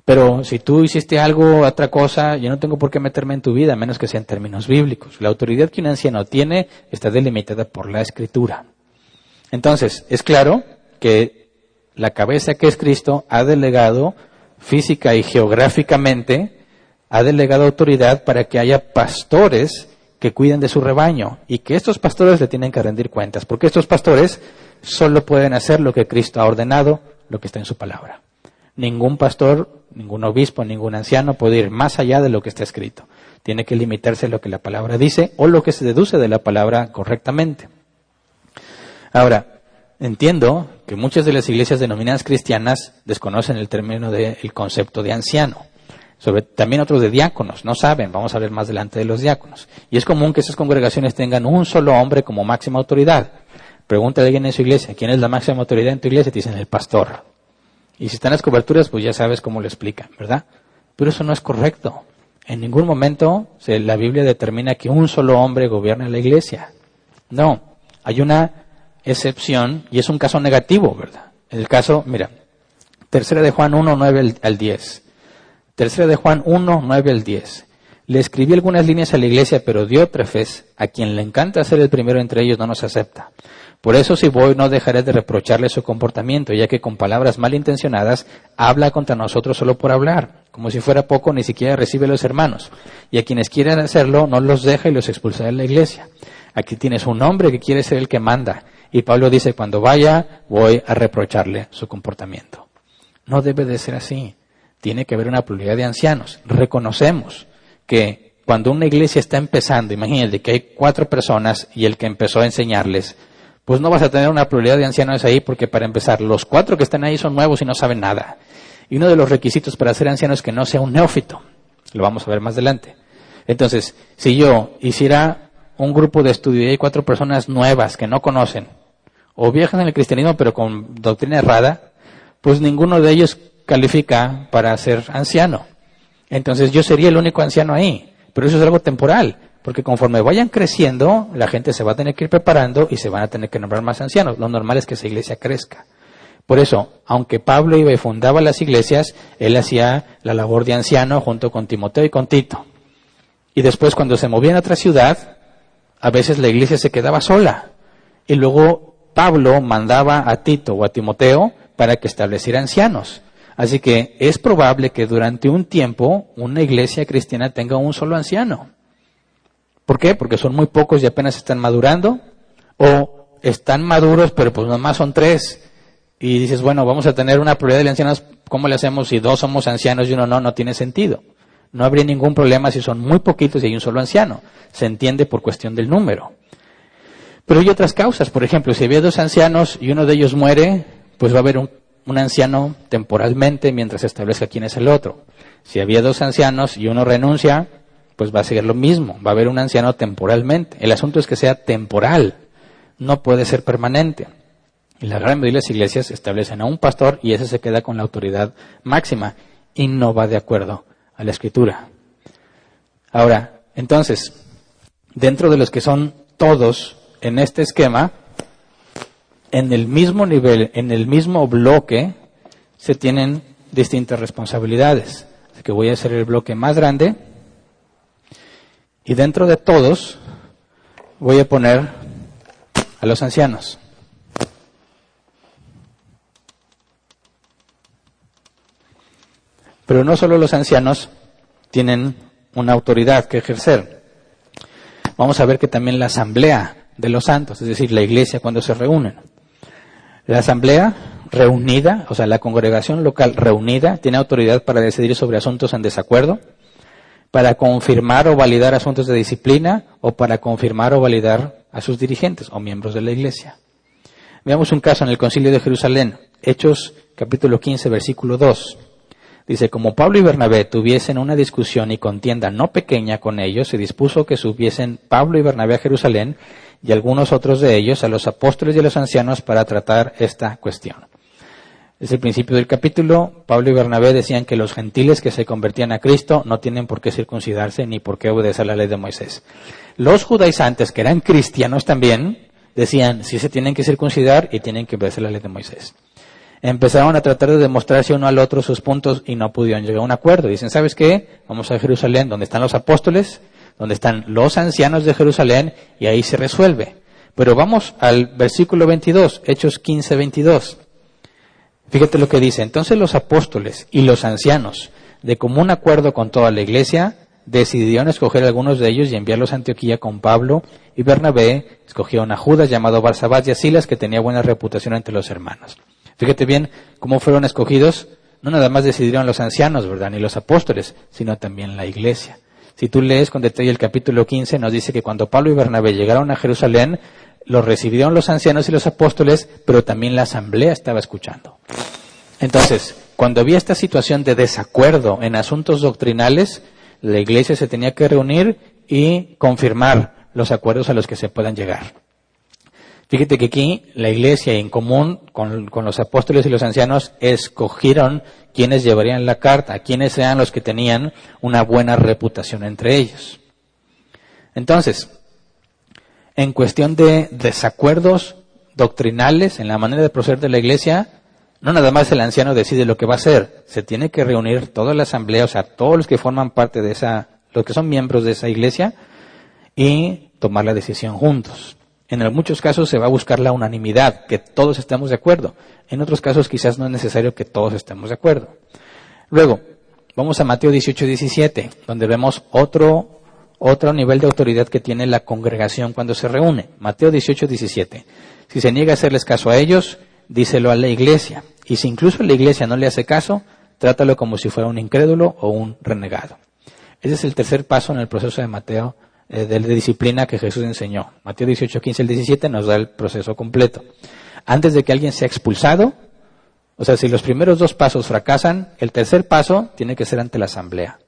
Pero si tú hiciste algo, otra cosa, yo no tengo por qué meterme en tu vida, a menos que sea en términos bíblicos. La autoridad que un anciano tiene está delimitada por la Escritura. Entonces, es claro que la cabeza que es Cristo ha delegado física y geográficamente ha delegado autoridad para que haya pastores que cuiden de su rebaño y que estos pastores le tienen que rendir cuentas, porque estos pastores solo pueden hacer lo que Cristo ha ordenado, lo que está en su palabra. Ningún pastor, ningún obispo, ningún anciano puede ir más allá de lo que está escrito. Tiene que limitarse a lo que la palabra dice o lo que se deduce de la palabra correctamente. Ahora, entiendo que muchas de las iglesias denominadas cristianas desconocen el término del concepto de anciano también otros de diáconos, no saben, vamos a ver más delante de los diáconos. Y es común que esas congregaciones tengan un solo hombre como máxima autoridad. Pregunta a alguien en su iglesia, ¿quién es la máxima autoridad en tu iglesia? Te dicen el pastor. Y si están las coberturas, pues ya sabes cómo lo explican, ¿verdad? Pero eso no es correcto. En ningún momento la Biblia determina que un solo hombre gobierne la iglesia. No, hay una excepción y es un caso negativo, ¿verdad? El caso, mira, tercera de Juan 1, 9 al 10. Tercera de Juan 1, 9 al 10. Le escribí algunas líneas a la iglesia, pero Diótrefes, a quien le encanta ser el primero entre ellos, no nos acepta. Por eso si voy no dejaré de reprocharle su comportamiento, ya que con palabras malintencionadas habla contra nosotros solo por hablar. Como si fuera poco, ni siquiera recibe a los hermanos. Y a quienes quieran hacerlo, no los deja y los expulsa de la iglesia. Aquí tienes un hombre que quiere ser el que manda. Y Pablo dice, cuando vaya, voy a reprocharle su comportamiento. No debe de ser así tiene que haber una pluralidad de ancianos. Reconocemos que cuando una iglesia está empezando, imagínate que hay cuatro personas y el que empezó a enseñarles, pues no vas a tener una pluralidad de ancianos ahí porque para empezar, los cuatro que están ahí son nuevos y no saben nada. Y uno de los requisitos para ser anciano es que no sea un neófito. Lo vamos a ver más adelante. Entonces, si yo hiciera un grupo de estudio y hay cuatro personas nuevas que no conocen, o viajan en el cristianismo pero con doctrina errada, pues ninguno de ellos califica para ser anciano. Entonces yo sería el único anciano ahí. Pero eso es algo temporal, porque conforme vayan creciendo, la gente se va a tener que ir preparando y se van a tener que nombrar más ancianos. Lo normal es que esa iglesia crezca. Por eso, aunque Pablo iba y fundaba las iglesias, él hacía la labor de anciano junto con Timoteo y con Tito. Y después cuando se movía en otra ciudad, a veces la iglesia se quedaba sola. Y luego Pablo mandaba a Tito o a Timoteo para que estableciera ancianos. Así que es probable que durante un tiempo una iglesia cristiana tenga un solo anciano. ¿Por qué? Porque son muy pocos y apenas están madurando. O están maduros, pero pues nomás son tres. Y dices, bueno, vamos a tener una prioridad de ancianos. ¿Cómo le hacemos si dos somos ancianos y uno no? No tiene sentido. No habría ningún problema si son muy poquitos y hay un solo anciano. Se entiende por cuestión del número. Pero hay otras causas. Por ejemplo, si había dos ancianos y uno de ellos muere, pues va a haber un anciano temporalmente mientras se establezca quién es el otro. Si había dos ancianos y uno renuncia, pues va a seguir lo mismo, va a haber un anciano temporalmente. El asunto es que sea temporal, no puede ser permanente. Y la gran mayoría de las iglesias establecen a un pastor y ese se queda con la autoridad máxima y no va de acuerdo a la escritura. Ahora, entonces, dentro de los que son todos en este esquema, en el mismo nivel, en el mismo bloque, se tienen distintas responsabilidades. Así que voy a hacer el bloque más grande Y dentro de todos voy a poner a los ancianos. Pero no solo los ancianos tienen una autoridad que ejercer. Vamos a ver que también la asamblea de los santos, es decir, la iglesia cuando se reúnen. La asamblea reunida, o sea, la congregación local reunida, tiene autoridad para decidir sobre asuntos en desacuerdo, para confirmar o validar asuntos de disciplina o para confirmar o validar a sus dirigentes o miembros de la iglesia. Veamos un caso en el concilio de Jerusalén, Hechos capítulo 15, versículo 2. Dice, como Pablo y Bernabé tuviesen una discusión y contienda no pequeña con ellos, se dispuso que subiesen Pablo y Bernabé a Jerusalén y algunos otros de ellos a los apóstoles y a los ancianos para tratar esta cuestión. Desde el principio del capítulo, Pablo y Bernabé decían que los gentiles que se convertían a Cristo no tienen por qué circuncidarse ni por qué obedecer la ley de Moisés. Los judaizantes, que eran cristianos también, decían, sí se tienen que circuncidar y tienen que obedecer la ley de Moisés empezaron a tratar de demostrarse uno al otro sus puntos y no pudieron llegar a un acuerdo. Dicen, ¿sabes qué? Vamos a Jerusalén, donde están los apóstoles, donde están los ancianos de Jerusalén, y ahí se resuelve. Pero vamos al versículo 22, Hechos 15, 22. Fíjate lo que dice. Entonces los apóstoles y los ancianos, de común acuerdo con toda la iglesia, decidieron escoger algunos de ellos y enviarlos a Antioquía con Pablo y Bernabé. Escogieron a Judas llamado Barsabás y a Silas, que tenía buena reputación entre los hermanos. Fíjate bien cómo fueron escogidos, no nada más decidieron los ancianos, ¿verdad? Ni los apóstoles, sino también la iglesia. Si tú lees con detalle el capítulo 15, nos dice que cuando Pablo y Bernabé llegaron a Jerusalén, los recibieron los ancianos y los apóstoles, pero también la asamblea estaba escuchando. Entonces, cuando había esta situación de desacuerdo en asuntos doctrinales, la iglesia se tenía que reunir y confirmar los acuerdos a los que se puedan llegar. Fíjate que aquí la iglesia en común con, los apóstoles y los ancianos escogieron quienes llevarían la carta, quienes eran los que tenían una buena reputación entre ellos. Entonces, en cuestión de desacuerdos doctrinales en la manera de proceder de la iglesia, no nada más el anciano decide lo que va a hacer, se tiene que reunir toda la asamblea, o sea, todos los que forman parte de esa, los que son miembros de esa iglesia, y tomar la decisión juntos. En muchos casos se va a buscar la unanimidad, que todos estemos de acuerdo. En otros casos quizás no es necesario que todos estemos de acuerdo. Luego, vamos a Mateo 18, 17, donde vemos otro, otro nivel de autoridad que tiene la congregación cuando se reúne. Mateo 18, 17. Si se niega a hacerles caso a ellos, díselo a la iglesia. Y si incluso la iglesia no le hace caso, trátalo como si fuera un incrédulo o un renegado. Ese es el tercer paso en el proceso de Mateo eh, de disciplina que Jesús enseñó. Mateo 18, 15 al 17 nos da el proceso completo. Antes de que alguien sea expulsado, o sea, si los primeros dos pasos fracasan, el tercer paso tiene que ser ante la asamblea.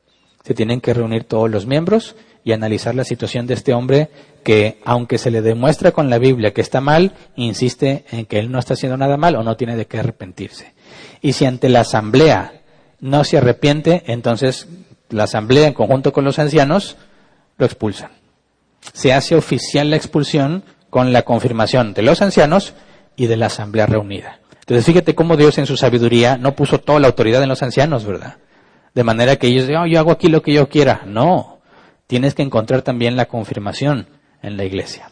Se tienen que reunir todos los miembros y analizar la situación de este hombre que, aunque se le demuestra con la Biblia que está mal, insiste en que él no está haciendo nada mal o no tiene de qué arrepentirse. Y si ante la asamblea no se arrepiente, entonces la asamblea en conjunto con los ancianos lo expulsan. Se hace oficial la expulsión con la confirmación de los ancianos y de la asamblea reunida. Entonces fíjate cómo Dios en su sabiduría no puso toda la autoridad en los ancianos, ¿verdad? De manera que ellos digan, oh, yo hago aquí lo que yo quiera. No, tienes que encontrar también la confirmación en la iglesia.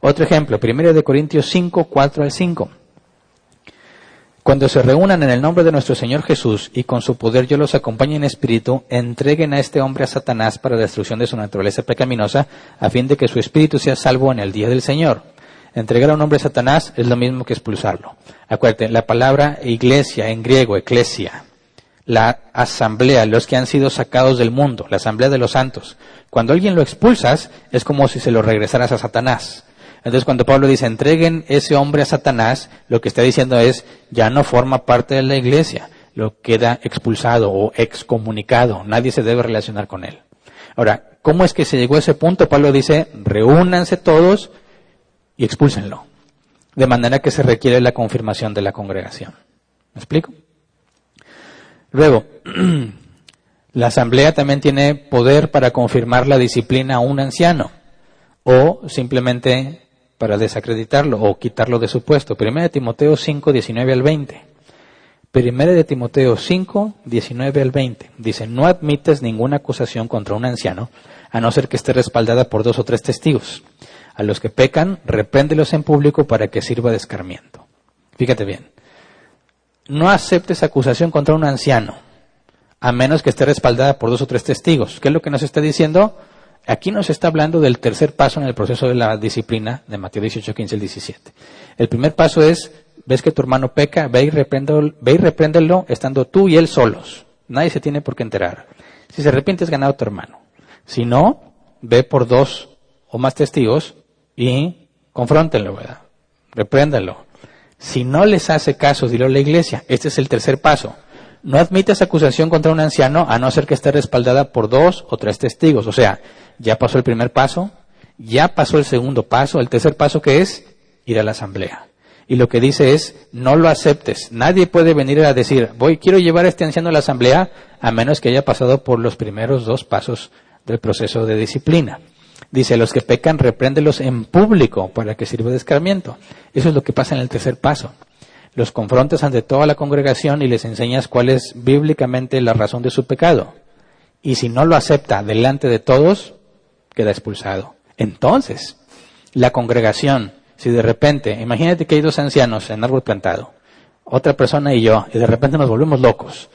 Otro ejemplo, 1 de Corintios 5, 4 al 5. Cuando se reúnan en el nombre de nuestro Señor Jesús y con su poder yo los acompañe en espíritu, entreguen a este hombre a Satanás para destrucción de su naturaleza pecaminosa, a fin de que su espíritu sea salvo en el día del Señor. Entregar a un hombre a Satanás es lo mismo que expulsarlo. Acuérdate, la palabra iglesia en griego, eclesia, la asamblea, los que han sido sacados del mundo, la asamblea de los santos. Cuando alguien lo expulsas, es como si se lo regresaras a Satanás. Entonces cuando Pablo dice entreguen ese hombre a Satanás, lo que está diciendo es ya no forma parte de la iglesia, lo queda expulsado o excomunicado, nadie se debe relacionar con él. Ahora, ¿cómo es que se llegó a ese punto? Pablo dice, reúnanse todos y expúlsenlo. De manera que se requiere la confirmación de la congregación. ¿Me explico? Luego, la asamblea también tiene poder para confirmar la disciplina a un anciano o simplemente para desacreditarlo o quitarlo de su puesto. Primera Timoteo 5, 19 al 20. Primera de Timoteo 5, 19 al 20. Dice, no admites ninguna acusación contra un anciano, a no ser que esté respaldada por dos o tres testigos. A los que pecan, repréndelos en público para que sirva de escarmiento. Fíjate bien. No aceptes acusación contra un anciano, a menos que esté respaldada por dos o tres testigos. ¿Qué es lo que nos está diciendo? Aquí nos está hablando del tercer paso en el proceso de la disciplina de Mateo 18, 15 al 17. El primer paso es ves que tu hermano peca, ve y, repréndelo, ve y repréndelo estando tú y él solos. Nadie se tiene por qué enterar. Si se arrepiente, es ganado tu hermano. Si no, ve por dos o más testigos y confróntenlo, ¿verdad? Repréndelo. Si no les hace caso, dilo a la iglesia. Este es el tercer paso. No admitas acusación contra un anciano a no ser que esté respaldada por dos o tres testigos. O sea, ya pasó el primer paso, ya pasó el segundo paso, el tercer paso que es ir a la asamblea y lo que dice es, no lo aceptes. Nadie puede venir a decir, voy, quiero llevar a este anciano a la asamblea, a menos que haya pasado por los primeros dos pasos del proceso de disciplina. Dice, los que pecan, repréndelos en público para que sirva de escarmiento. Eso es lo que pasa en el tercer paso. Los confrontas ante toda la congregación y les enseñas cuál es bíblicamente la razón de su pecado. Y si no lo acepta delante de todos, queda expulsado. Entonces, la congregación si de repente, imagínate que hay dos ancianos en árbol plantado, otra persona y yo, y de repente nos volvemos locos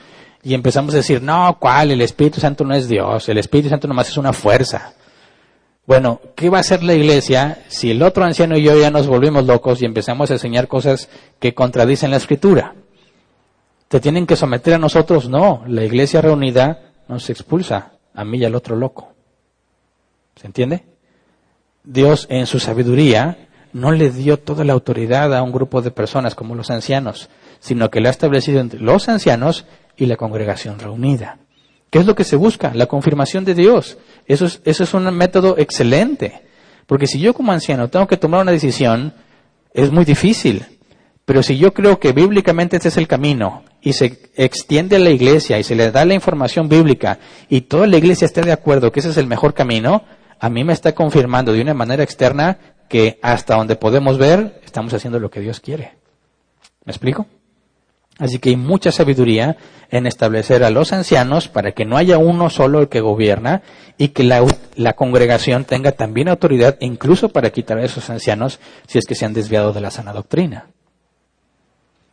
y empezamos a decir, no, ¿cuál? El Espíritu Santo no es Dios, el Espíritu Santo nomás es una fuerza. Bueno, ¿qué va a hacer la iglesia si el otro anciano y yo ya nos volvimos locos y empezamos a enseñar cosas que contradicen la escritura? ¿Te tienen que someter a nosotros? No, la iglesia reunida nos expulsa a mí y al otro loco. ¿Se entiende? Dios en su sabiduría no le dio toda la autoridad a un grupo de personas como los ancianos, sino que le ha establecido entre los ancianos y la congregación reunida. ¿Qué es lo que se busca? La confirmación de Dios. Eso es, eso es un método excelente. Porque si yo como anciano tengo que tomar una decisión, es muy difícil. Pero si yo creo que bíblicamente este es el camino y se extiende a la iglesia y se le da la información bíblica y toda la iglesia está de acuerdo que ese es el mejor camino, a mí me está confirmando de una manera externa que hasta donde podemos ver estamos haciendo lo que Dios quiere. ¿Me explico? Así que hay mucha sabiduría en establecer a los ancianos para que no haya uno solo el que gobierna y que la, congregación tenga también autoridad incluso para quitar a esos ancianos si es que se han desviado de la sana doctrina.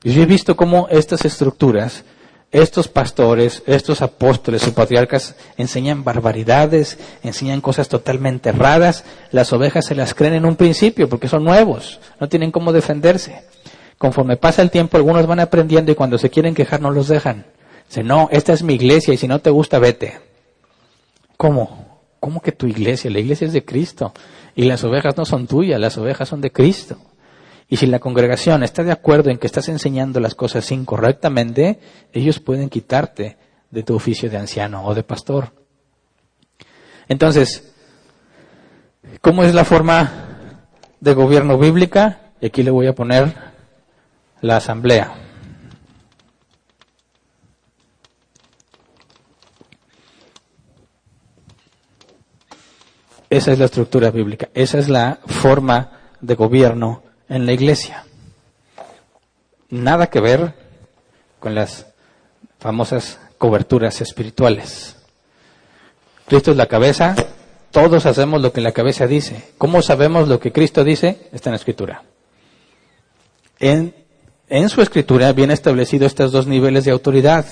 Y yo he visto cómo estas estructuras estos pastores, estos apóstoles o patriarcas enseñan barbaridades, enseñan cosas totalmente raras, las ovejas se las creen en un principio porque son nuevos, no tienen cómo defenderse. Conforme pasa el tiempo, algunos van aprendiendo y cuando se quieren quejar no los dejan. Dicen, no, esta es mi iglesia y si no te gusta, vete. ¿Cómo? ¿Cómo que tu iglesia? La iglesia es de Cristo y las ovejas no son tuyas, las ovejas son de Cristo. Y si la congregación está de acuerdo en que estás enseñando las cosas incorrectamente, ellos pueden quitarte de tu oficio de anciano o de pastor. Entonces, ¿cómo es la forma de gobierno bíblica? Y aquí le voy a poner la asamblea. Esa es la estructura bíblica, esa es la forma de gobierno en la iglesia. Nada que ver con las famosas coberturas espirituales. Cristo es la cabeza, todos hacemos lo que la cabeza dice. ¿Cómo sabemos lo que Cristo dice? Está en la escritura. En, en su escritura viene establecido estos dos niveles de autoridad.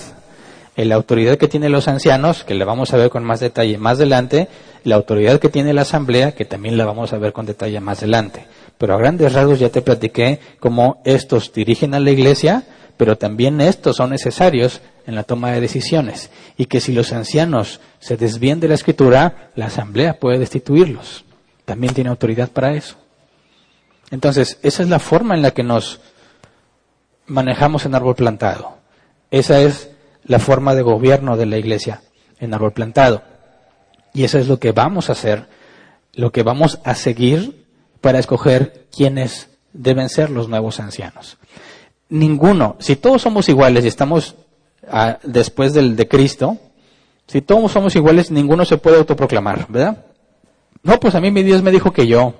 La autoridad que tienen los ancianos, que la vamos a ver con más detalle más adelante, la autoridad que tiene la asamblea, que también la vamos a ver con detalle más adelante. Pero a grandes rasgos ya te platiqué cómo estos dirigen a la iglesia, pero también estos son necesarios en la toma de decisiones. Y que si los ancianos se desvían de la escritura, la asamblea puede destituirlos. También tiene autoridad para eso. Entonces, esa es la forma en la que nos manejamos en árbol plantado. Esa es la forma de gobierno de la iglesia en árbol plantado. Y eso es lo que vamos a hacer, lo que vamos a seguir para escoger quiénes deben ser los nuevos ancianos. Ninguno, si todos somos iguales y estamos ah, después del de Cristo, si todos somos iguales, ninguno se puede autoproclamar, ¿verdad? No, pues a mí mi Dios me dijo que yo.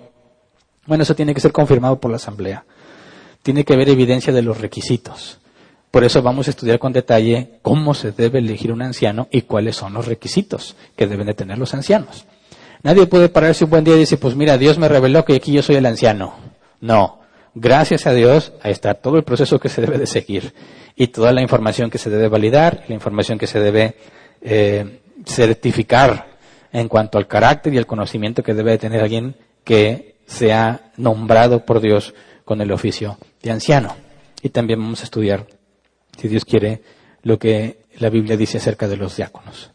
Bueno, eso tiene que ser confirmado por la asamblea. Tiene que haber evidencia de los requisitos. Por eso vamos a estudiar con detalle cómo se debe elegir un anciano y cuáles son los requisitos que deben de tener los ancianos. Nadie puede pararse un buen día y decir, pues mira, Dios me reveló que aquí yo soy el anciano. No. Gracias a Dios, ahí está todo el proceso que se debe de seguir y toda la información que se debe validar, la información que se debe eh, certificar en cuanto al carácter y el conocimiento que debe de tener alguien que sea nombrado por Dios con el oficio de anciano. Y también vamos a estudiar, si Dios quiere, lo que la Biblia dice acerca de los diáconos.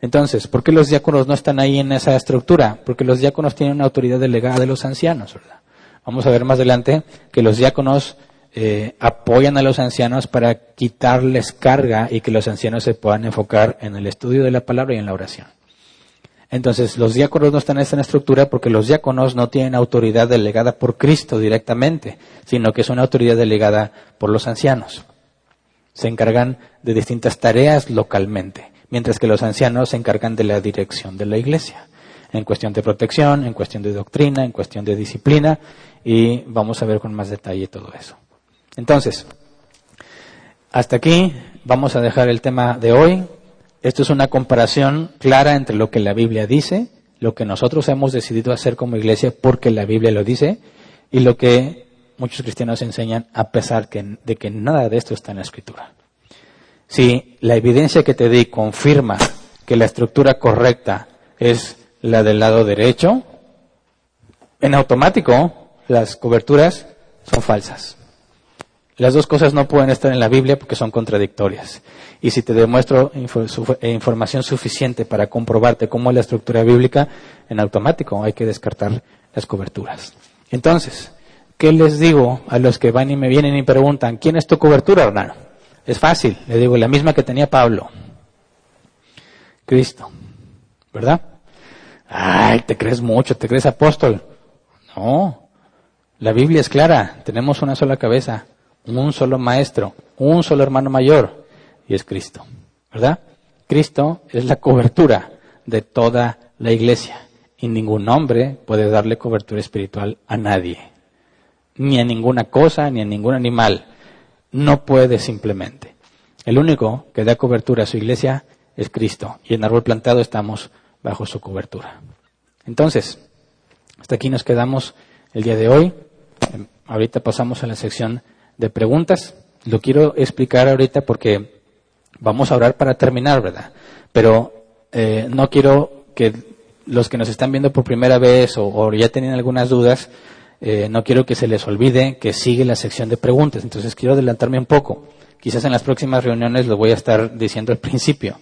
Entonces, ¿por qué los diáconos no están ahí en esa estructura? Porque los diáconos tienen una autoridad delegada de los ancianos, ¿verdad? Vamos a ver más adelante que los diáconos eh, apoyan a los ancianos para quitarles carga y que los ancianos se puedan enfocar en el estudio de la palabra y en la oración. Entonces, los diáconos no están en esta estructura porque los diáconos no tienen autoridad delegada por Cristo directamente, sino que es una autoridad delegada por los ancianos. Se encargan de distintas tareas localmente, mientras que los ancianos se encargan de la dirección de la iglesia, en cuestión de protección, en cuestión de doctrina, en cuestión de disciplina, y vamos a ver con más detalle todo eso. Entonces, hasta aquí vamos a dejar el tema de hoy. Esto es una comparación clara entre lo que la Biblia dice, lo que nosotros hemos decidido hacer como iglesia porque la Biblia lo dice, y lo que muchos cristianos enseñan a pesar de que nada de esto está en la escritura. Si la evidencia que te di confirma que la estructura correcta es la del lado derecho, en automático las coberturas son falsas. Las dos cosas no pueden estar en la Biblia porque son contradictorias. Y si te demuestro eh, información suficiente para comprobarte cómo es la estructura bíblica, en automático hay que descartar las coberturas. Entonces, ¿qué les digo a los que van y me vienen y preguntan, ¿quién es tu cobertura, hermano? Es fácil, le digo, la misma que tenía Pablo. Cristo. ¿Verdad? Ay, te crees mucho, te crees apóstol. No. La Biblia es clara, tenemos una sola cabeza, un solo maestro, un solo hermano mayor, y es Cristo. ¿Verdad? Cristo es la cobertura de toda la iglesia. Y ningún hombre puede darle cobertura espiritual a nadie. Ni a ninguna cosa, ni a ningún animal. No puede simplemente. El único que da cobertura a su iglesia es Cristo. Y en árbol plantado estamos bajo su cobertura. Entonces, hasta aquí nos quedamos el día de hoy. Ahorita pasamos a la sección de preguntas. Lo quiero explicar ahorita porque vamos a orar para terminar, ¿verdad? Pero eh, no quiero que los que nos están viendo por primera vez o, ya tienen algunas dudas, eh, no quiero que se les olvide que sigue la sección de preguntas. Entonces quiero adelantarme un poco. Quizás en las próximas reuniones lo voy a estar diciendo al principio.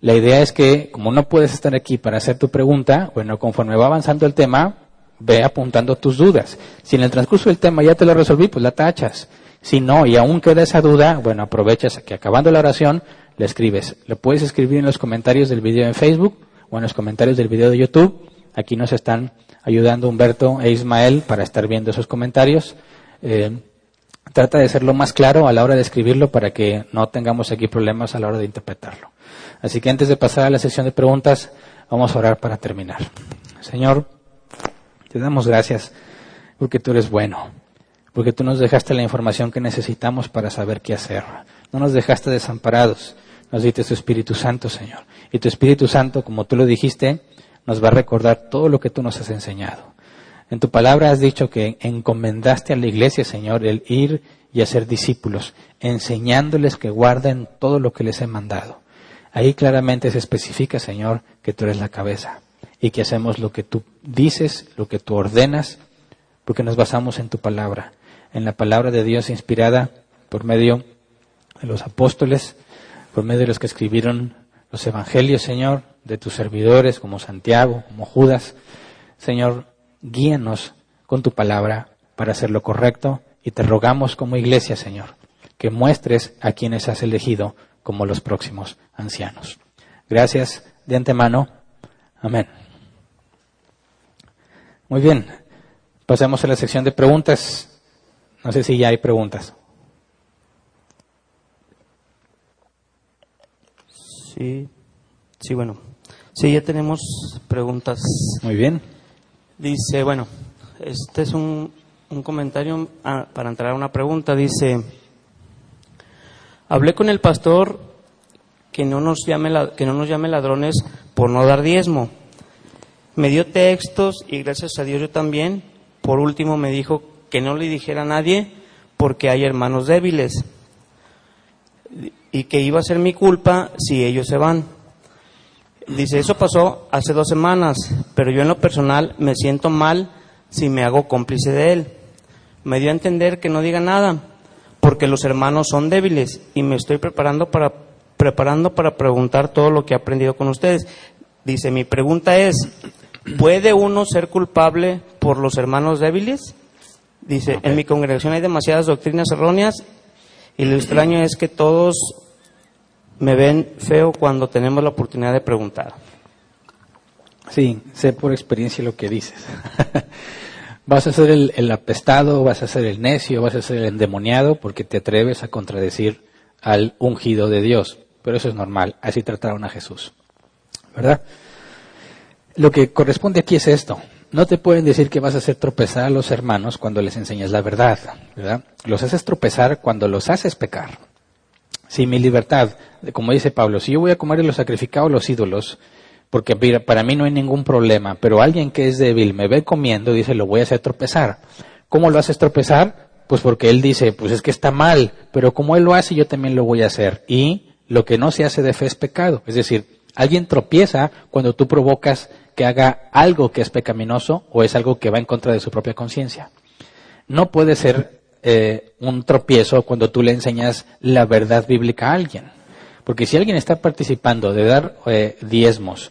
La idea es que, como no puedes estar aquí para hacer tu pregunta, bueno, conforme va avanzando el tema, ve apuntando tus dudas. Si en el transcurso del tema ya te lo resolví, pues la tachas. Si no, y aún queda esa duda, bueno, aprovechas que acabando la oración, le escribes. Lo puedes escribir en los comentarios del video en Facebook o en los comentarios del video de YouTube. Aquí nos están ayudando Humberto e Ismael para estar viendo esos comentarios. Eh, trata de ser lo más claro a la hora de escribirlo para que no tengamos aquí problemas a la hora de interpretarlo. Así que antes de pasar a la sesión de preguntas, vamos a orar para terminar. Señor, te damos gracias porque tú eres bueno porque tú nos dejaste la información que necesitamos para saber qué hacer. No nos dejaste desamparados, nos diste tu Espíritu Santo, Señor. Y tu Espíritu Santo, como tú lo dijiste, nos va a recordar todo lo que tú nos has enseñado. En tu palabra has dicho que encomendaste a la iglesia, Señor, el ir y hacer discípulos, enseñándoles que guarden todo lo que les he mandado. Ahí claramente se especifica, Señor, que tú eres la cabeza y que hacemos lo que tú dices, lo que tú ordenas, porque nos basamos en tu palabra en la palabra de Dios inspirada por medio de los apóstoles, por medio de los que escribieron los evangelios, Señor, de tus servidores como Santiago, como Judas. Señor, guíanos con tu palabra para hacer lo correcto y te rogamos como iglesia, Señor, que muestres a quienes has elegido como los próximos ancianos. Gracias de antemano. Amén. Muy bien, pasemos a la sección de preguntas. No sé si ya hay preguntas. Sí, sí, bueno. Sí, ya tenemos preguntas. Muy bien. Dice, bueno, este es un, un comentario ah, para entrar a una pregunta. Dice, Hablé con el pastor que no nos llame, que no nos llame ladrones por no dar diezmo. Me dio textos y gracias a Dios yo también. Por último me dijo que no le dijera a nadie porque hay hermanos débiles y que iba a ser mi culpa si ellos se van. Dice, eso pasó hace dos semanas, pero yo en lo personal me siento mal si me hago cómplice de él. Me dio a entender que no diga nada, porque los hermanos son débiles y me estoy preparando para, preparando para preguntar todo lo que he aprendido con ustedes. Dice, mi pregunta es, ¿puede uno ser culpable por los hermanos débiles? Dice, en mi congregación hay demasiadas doctrinas erróneas y lo extraño es que todos me ven feo cuando tenemos la oportunidad de preguntar. Sí, sé por experiencia lo que dices. vas a ser el, apestado, vas a ser el necio, vas a ser el endemoniado porque te atreves a contradecir al ungido de Dios. Pero eso es normal, así trataron a Jesús. ¿Verdad? Lo que corresponde aquí es esto. No te pueden decir que vas a hacer tropezar a los hermanos cuando les enseñas la verdad, ¿verdad? Los haces tropezar cuando los haces pecar. Si mi libertad, como dice Pablo, si yo voy a comer los sacrificados los ídolos, porque para mí no hay ningún problema, pero alguien que es débil me ve comiendo, dice, lo voy a hacer tropezar. ¿Cómo lo haces tropezar? Pues porque él dice, pues es que está mal, pero como él lo hace, yo también lo voy a hacer. Y lo que no se hace de fe es pecado. Es decir, alguien tropieza cuando tú provocas que haga algo que es pecaminoso o es algo que va en contra de su propia conciencia. No puede ser eh, un tropiezo cuando tú le enseñas la verdad bíblica a alguien. Porque si alguien está participando de dar eh, diezmos,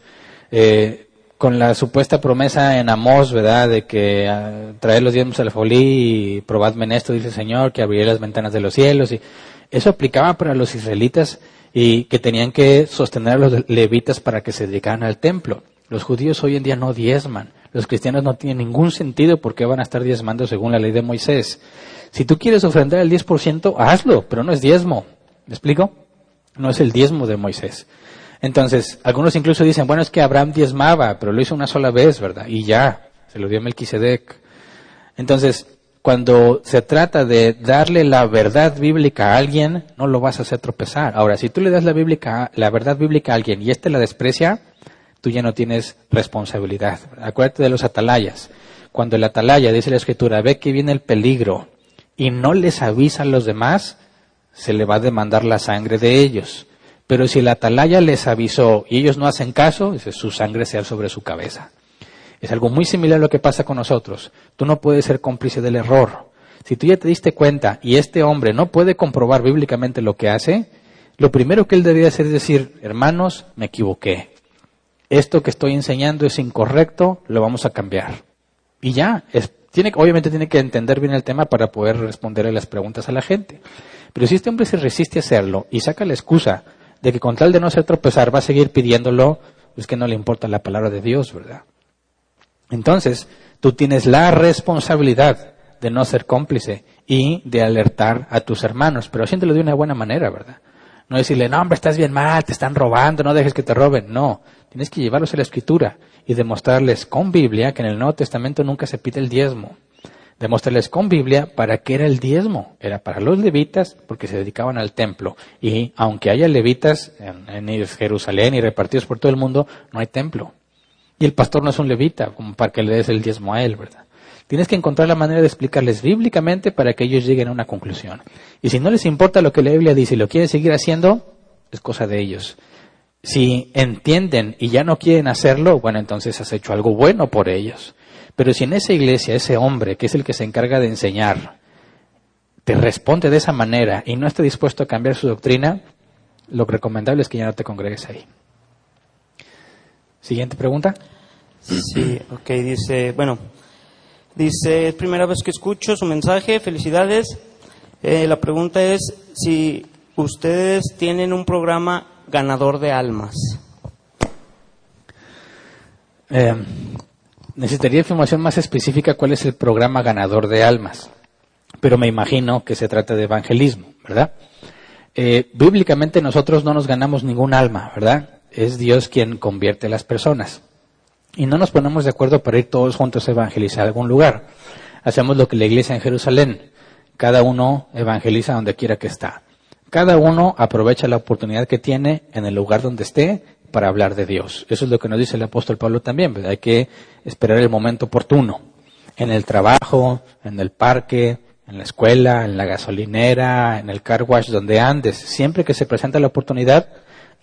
eh, con la supuesta promesa en Amós, ¿verdad?, de que ah, traer los diezmos al folí y probadme en esto, dice el Señor, que abriré las ventanas de los cielos. Y eso aplicaba para los israelitas y que tenían que sostener a los levitas para que se dedicaran al templo. Los judíos hoy en día no diezman. Los cristianos no tienen ningún sentido porque van a estar diezmando según la ley de Moisés. Si tú quieres ofrendar el 10%, hazlo, pero no es diezmo. ¿Me explico? No es el diezmo de Moisés. Entonces, algunos incluso dicen, bueno, es que Abraham diezmaba, pero lo hizo una sola vez, ¿verdad? Y ya, se lo dio Melquisedec. Entonces, cuando se trata de darle la verdad bíblica a alguien, no lo vas a hacer tropezar. Ahora, si tú le das la, bíblica, la verdad bíblica a alguien y éste la desprecia, tú ya no tienes responsabilidad. Acuérdate de los atalayas. Cuando el atalaya dice la escritura, ve que viene el peligro y no les avisa a los demás, se le va a demandar la sangre de ellos. Pero si el atalaya les avisó y ellos no hacen caso, su sangre sea sobre su cabeza. Es algo muy similar a lo que pasa con nosotros. Tú no puedes ser cómplice del error. Si tú ya te diste cuenta y este hombre no puede comprobar bíblicamente lo que hace, lo primero que él debería hacer es decir, hermanos, me equivoqué. Esto que estoy enseñando es incorrecto, lo vamos a cambiar. Y ya, tiene, obviamente tiene que entender bien el tema para poder responderle las preguntas a la gente. Pero si este hombre se resiste a hacerlo y saca la excusa de que con tal de no ser tropezar va a seguir pidiéndolo, es que no le importa la palabra de Dios, ¿verdad? Entonces, tú tienes la responsabilidad de no ser cómplice y de alertar a tus hermanos, pero haciéndolo de una buena manera, ¿verdad? No decirle, no, hombre, estás bien mal, te están robando, no dejes que te roben. No, tienes que llevarlos a la escritura y demostrarles con Biblia que en el Nuevo Testamento nunca se pide el diezmo. Demostrarles con Biblia para qué era el diezmo. Era para los levitas porque se dedicaban al templo. Y aunque haya levitas en, en Jerusalén y repartidos por todo el mundo, no hay templo. Y el pastor no es un levita, como para que le des el diezmo a él, ¿verdad? Tienes que encontrar la manera de explicarles bíblicamente para que ellos lleguen a una conclusión. Y si no les importa lo que la Biblia dice y lo quieren seguir haciendo, es cosa de ellos. Si entienden y ya no quieren hacerlo, bueno, entonces has hecho algo bueno por ellos. Pero si en esa iglesia ese hombre, que es el que se encarga de enseñar, te responde de esa manera y no está dispuesto a cambiar su doctrina, lo recomendable es que ya no te congregues ahí. Siguiente pregunta. Sí, ok, dice, bueno, Dice, es primera vez que escucho su mensaje, felicidades. Eh, la pregunta es si ustedes tienen un programa ganador de almas. Eh, necesitaría información más específica cuál es el programa ganador de almas, pero me imagino que se trata de evangelismo, ¿verdad? Eh, bíblicamente nosotros no nos ganamos ningún alma, ¿verdad? Es Dios quien convierte a las personas y no nos ponemos de acuerdo para ir todos juntos a evangelizar a algún lugar. Hacemos lo que la iglesia en Jerusalén. Cada uno evangeliza donde quiera que está. Cada uno aprovecha la oportunidad que tiene en el lugar donde esté para hablar de Dios. Eso es lo que nos dice el apóstol Pablo también. Hay que esperar el momento oportuno. En el trabajo, en el parque, en la escuela, en la gasolinera, en el car wash, donde andes. Siempre que se presenta la oportunidad,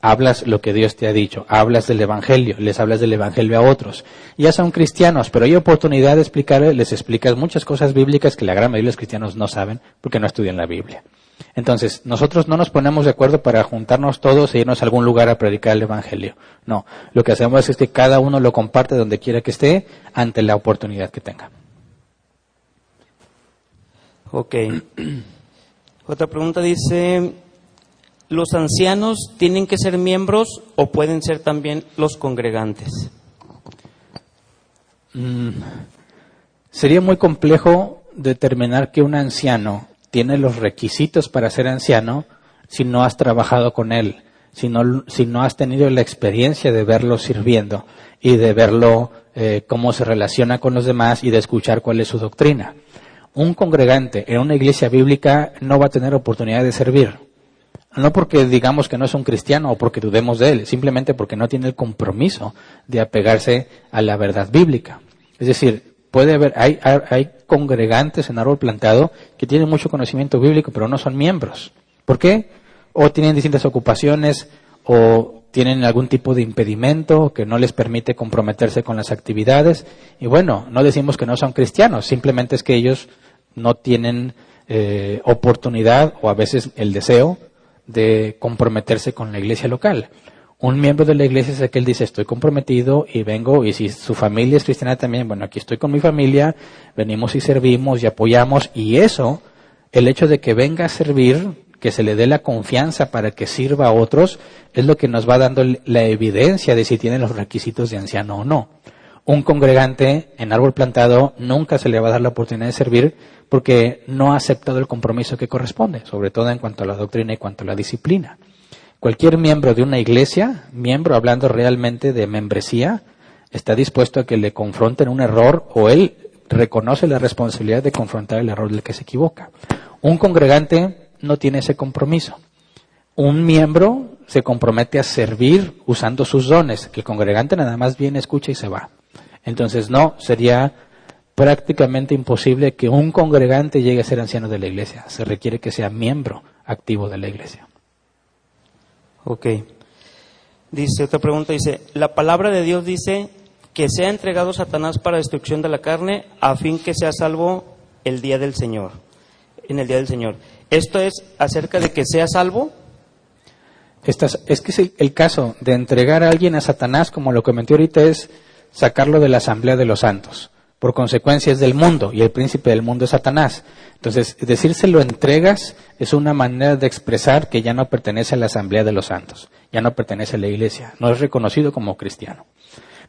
hablas lo que Dios te ha dicho, hablas del Evangelio, les hablas del Evangelio a otros. Ya son cristianos, pero hay oportunidad de explicarles, les explicas muchas cosas bíblicas que la gran mayoría de los cristianos no saben porque no estudian la Biblia. Entonces, nosotros no nos ponemos de acuerdo para juntarnos todos e irnos a algún lugar a predicar el Evangelio. No, lo que hacemos es que cada uno lo comparte donde quiera que esté ante la oportunidad que tenga. Ok. Otra pregunta dice, ¿los ancianos tienen que ser miembros o pueden ser también los congregantes? Mm, sería muy complejo determinar que un anciano tiene los requisitos para ser anciano si no has trabajado con él, si no, has tenido la experiencia de verlo sirviendo y de verlo eh, cómo se relaciona con los demás y de escuchar cuál es su doctrina. Un congregante en una iglesia bíblica no va a tener oportunidad de servir. No porque digamos que no es un cristiano o porque dudemos de él, simplemente porque no tiene el compromiso de apegarse a la verdad bíblica. Es decir, puede haber, hay, hay congregantes en árbol plantado que tienen mucho conocimiento bíblico, pero no son miembros. ¿Por qué? O tienen distintas ocupaciones, o tienen algún tipo de impedimento que no les permite comprometerse con las actividades. Y bueno, no decimos que no son cristianos, simplemente es que ellos no tienen eh, oportunidad o a veces el deseo de comprometerse con la iglesia local un miembro de la iglesia es aquel que dice, estoy comprometido y vengo, y si su familia es cristiana también, bueno, aquí estoy con mi familia, venimos y servimos y apoyamos, y eso, el hecho de que venga a servir, que se le dé la confianza para que sirva a otros, es lo que nos va dando la evidencia de si tiene los requisitos de anciano o no. Un congregante en árbol plantado nunca se le va a dar la oportunidad de servir porque no ha aceptado el compromiso que corresponde, sobre todo en cuanto a la doctrina y cuanto a la disciplina. Cualquier miembro de una iglesia, miembro hablando realmente de membresía, está dispuesto a que le confronten un error o él reconoce la responsabilidad de confrontar el error del que se equivoca. Un congregante no tiene ese compromiso. Un miembro se compromete a servir usando sus dones, el congregante nada más viene, escucha y se va. Entonces, no, sería prácticamente imposible que un congregante llegue a ser anciano de la iglesia. Se requiere que sea miembro activo de la iglesia. Ok. Dice, otra pregunta dice, la palabra de Dios dice que sea entregado Satanás para destrucción de la carne a fin que sea salvo el día del Señor, en el día del Señor. ¿Esto es acerca de que sea salvo? Estas, es que es el, caso de entregar a alguien a Satanás, como lo comenté ahorita, es sacarlo de la asamblea de los santos. Por consecuencias del mundo, y el príncipe del mundo es Satanás. Entonces, decirse lo entregas es una manera de expresar que ya no pertenece a la Asamblea de los Santos, ya no pertenece a la Iglesia, no es reconocido como cristiano.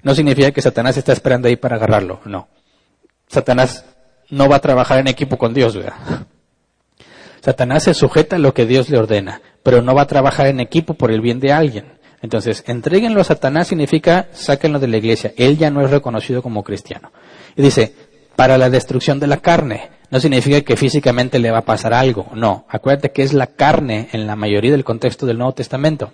No significa que Satanás está esperando ahí para agarrarlo, no. Satanás no va a trabajar en equipo con Dios, ¿verdad? Satanás se sujeta a lo que Dios le ordena, pero no va a trabajar en equipo por el bien de alguien. Entonces, entreguenlo a Satanás significa sáquenlo de la iglesia. Él ya no es reconocido como cristiano. Y dice, para la destrucción de la carne no significa que físicamente le va a pasar algo, no. Acuérdate que es la carne en la mayoría del contexto del Nuevo Testamento.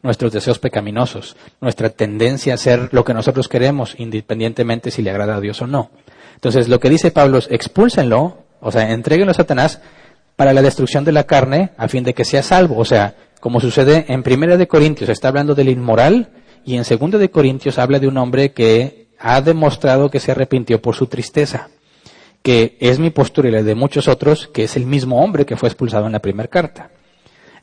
Nuestros deseos pecaminosos, nuestra tendencia a hacer lo que nosotros queremos, independientemente si le agrada a Dios o no. Entonces, lo que dice Pablo es, expúlsenlo, o sea, entreguenlo a Satanás para la destrucción de la carne, a fin de que sea salvo. O sea, como sucede en Primera de Corintios, está hablando del inmoral, y en Segunda de Corintios habla de un hombre que ha demostrado que se arrepintió por su tristeza que es mi postura y la de muchos otros, que es el mismo hombre que fue expulsado en la primera carta.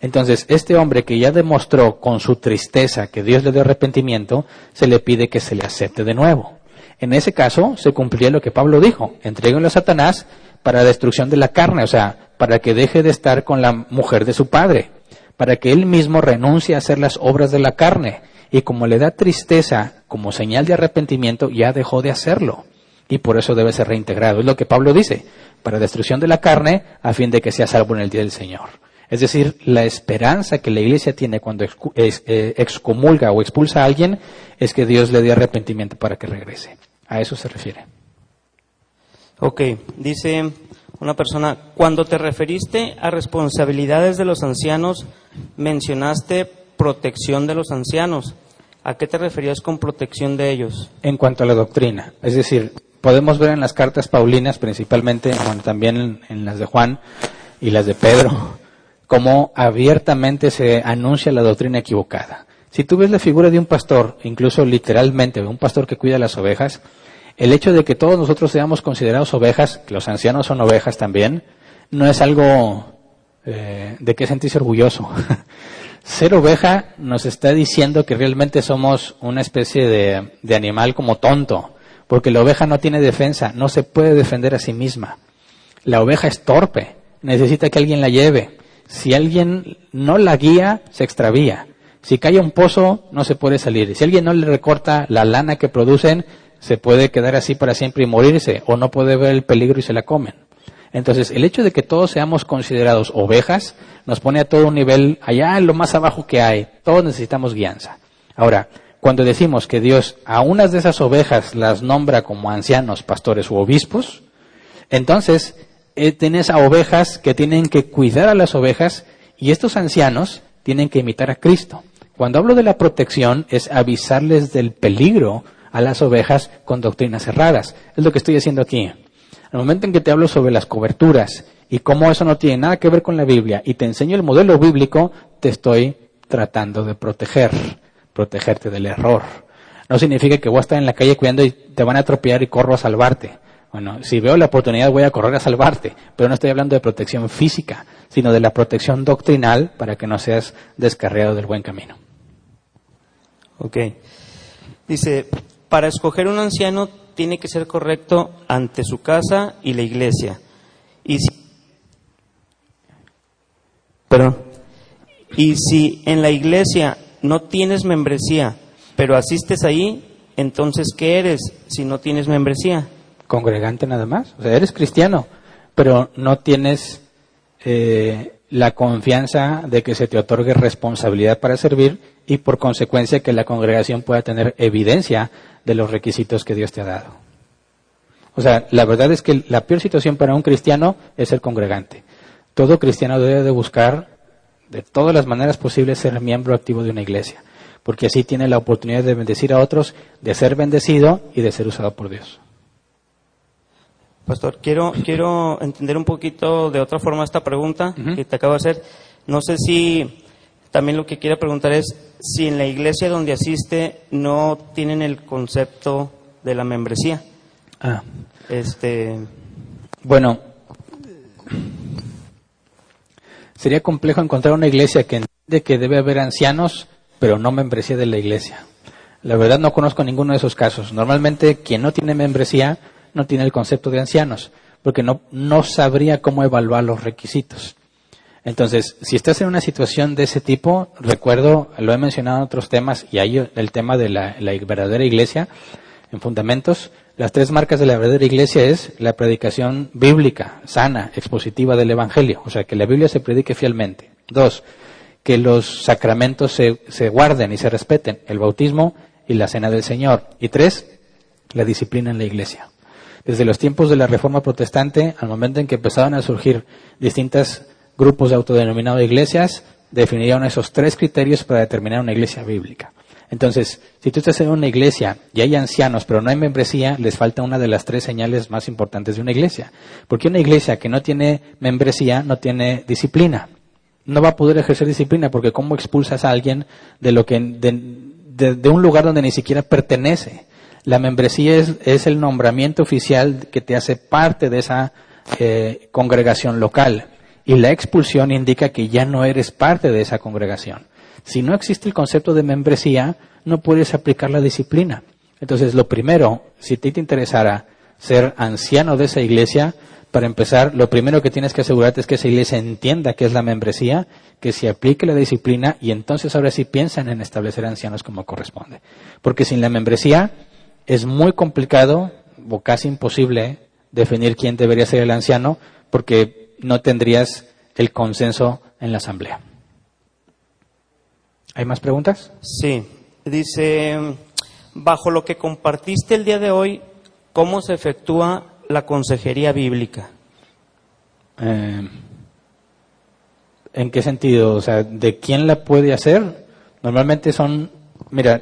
Entonces, este hombre que ya demostró con su tristeza que Dios le dio arrepentimiento, se le pide que se le acepte de nuevo. En ese caso, se cumplía lo que Pablo dijo, entréguenlo a Satanás para la destrucción de la carne, o sea, para que deje de estar con la mujer de su padre, para que él mismo renuncie a hacer las obras de la carne, y como le da tristeza como señal de arrepentimiento, ya dejó de hacerlo y por eso debe ser reintegrado. Es lo que Pablo dice, para destrucción de la carne, a fin de que sea salvo en el día del Señor. Es decir, la esperanza que la iglesia tiene cuando eh, excomulga o expulsa a alguien es que Dios le dé arrepentimiento para que regrese. A eso se refiere. Ok, dice una persona, cuando te referiste a responsabilidades de los ancianos, mencionaste protección de los ancianos. ¿A qué te referías con protección de ellos? En cuanto a la doctrina, es decir, podemos ver en las cartas paulinas, principalmente, bueno, también en, las de Juan y las de Pedro, cómo abiertamente se anuncia la doctrina equivocada. Si tú ves la figura de un pastor, incluso literalmente, un pastor que cuida las ovejas, el hecho de que todos nosotros seamos considerados ovejas, que los ancianos son ovejas también, no es algo eh, de qué sentirse orgulloso. Ser oveja nos está diciendo que realmente somos una especie de, de animal como tonto, porque la oveja no tiene defensa, no se puede defender a sí misma. La oveja es torpe, necesita que alguien la lleve. Si alguien no la guía, se extravía. Si cae un pozo, no se puede salir. Si alguien no le recorta la lana que producen, se puede quedar así para siempre y morirse, o no puede ver el peligro y se la comen. Entonces, el hecho de que todos seamos considerados ovejas nos pone a todo un nivel allá en lo más abajo que hay. Todos necesitamos guianza. Ahora, cuando decimos que Dios a unas de esas ovejas las nombra como ancianos, pastores u obispos, entonces eh, tienes a ovejas que tienen que cuidar a las ovejas y estos ancianos tienen que imitar a Cristo. Cuando hablo de la protección es avisarles del peligro a las ovejas con doctrinas erradas. Es lo que estoy haciendo aquí. Al momento en que te hablo sobre las coberturas y cómo eso no tiene nada que ver con la Biblia y te enseño el modelo bíblico, te estoy tratando de proteger, protegerte del error. No significa que voy a estar en la calle cuidando y te van a atropellar y corro a salvarte. Bueno, si veo la oportunidad voy a correr a salvarte, pero no estoy hablando de protección física, sino de la protección doctrinal para que no seas descarriado del buen camino. Ok. Dice, para escoger un anciano tiene que ser correcto ante su casa y la iglesia. Y si, perdón, y si en la iglesia no tienes membresía, pero asistes ahí, entonces ¿qué eres si no tienes membresía? Congregante nada más. O sea, eres cristiano, pero no tienes eh, la confianza de que se te otorgue responsabilidad para servir y por consecuencia que la congregación pueda tener evidencia de los requisitos que Dios te ha dado. O sea, la verdad es que la peor situación para un cristiano es ser congregante. Todo cristiano debe de buscar de todas las maneras posibles ser miembro activo de una iglesia, porque así tiene la oportunidad de bendecir a otros, de ser bendecido y de ser usado por Dios. Pastor, quiero, quiero entender un poquito de otra forma esta pregunta que te acabo de hacer. No sé si también lo que quiero preguntar es si en la iglesia donde asiste no tienen el concepto de la membresía. Ah. Este. Bueno, sería complejo encontrar una iglesia que entiende que debe haber ancianos, pero no membresía de la iglesia. La verdad no conozco ninguno de esos casos. Normalmente quien no tiene membresía no tiene el concepto de ancianos, porque no, no sabría cómo evaluar los requisitos. Entonces, si estás en una situación de ese tipo, recuerdo, lo he mencionado en otros temas, y hay el tema de la, verdadera iglesia, en fundamentos, las tres marcas de la verdadera iglesia es la predicación bíblica, sana, expositiva del Evangelio, o sea, que la Biblia se predique fielmente. Dos, que los sacramentos se, se guarden y se respeten, el bautismo y la cena del Señor. Y tres, la disciplina en la iglesia. Desde los tiempos de la Reforma Protestante, al momento en que empezaban a surgir distintos grupos de autodenominadas iglesias, definieron esos tres criterios para determinar una iglesia bíblica. Entonces, si tú estás en una iglesia y hay ancianos, pero no hay membresía, les falta una de las tres señales más importantes de una iglesia. Porque una iglesia que no tiene membresía no tiene disciplina. No va a poder ejercer disciplina porque ¿cómo expulsas a alguien de, lo que, de un lugar donde ni siquiera pertenece? La membresía es, el nombramiento oficial que te hace parte de esa eh, congregación local. Y la expulsión indica que ya no eres parte de esa congregación. Si no existe el concepto de membresía, no puedes aplicar la disciplina. Entonces, lo primero, si te interesara ser anciano de esa iglesia, para empezar, lo primero que tienes que asegurarte es que esa iglesia entienda qué es la membresía, que se aplique la disciplina y entonces ahora sí piensan en establecer ancianos como corresponde. Porque sin la membresía, es muy complicado o casi imposible definir quién debería ser el anciano porque no tendrías el consenso en la asamblea. ¿Hay más preguntas? Sí. Dice, bajo lo que compartiste el día de hoy, ¿cómo se efectúa la consejería bíblica? Eh, ¿En qué sentido? O sea, ¿de quién la puede hacer? Normalmente son, mira,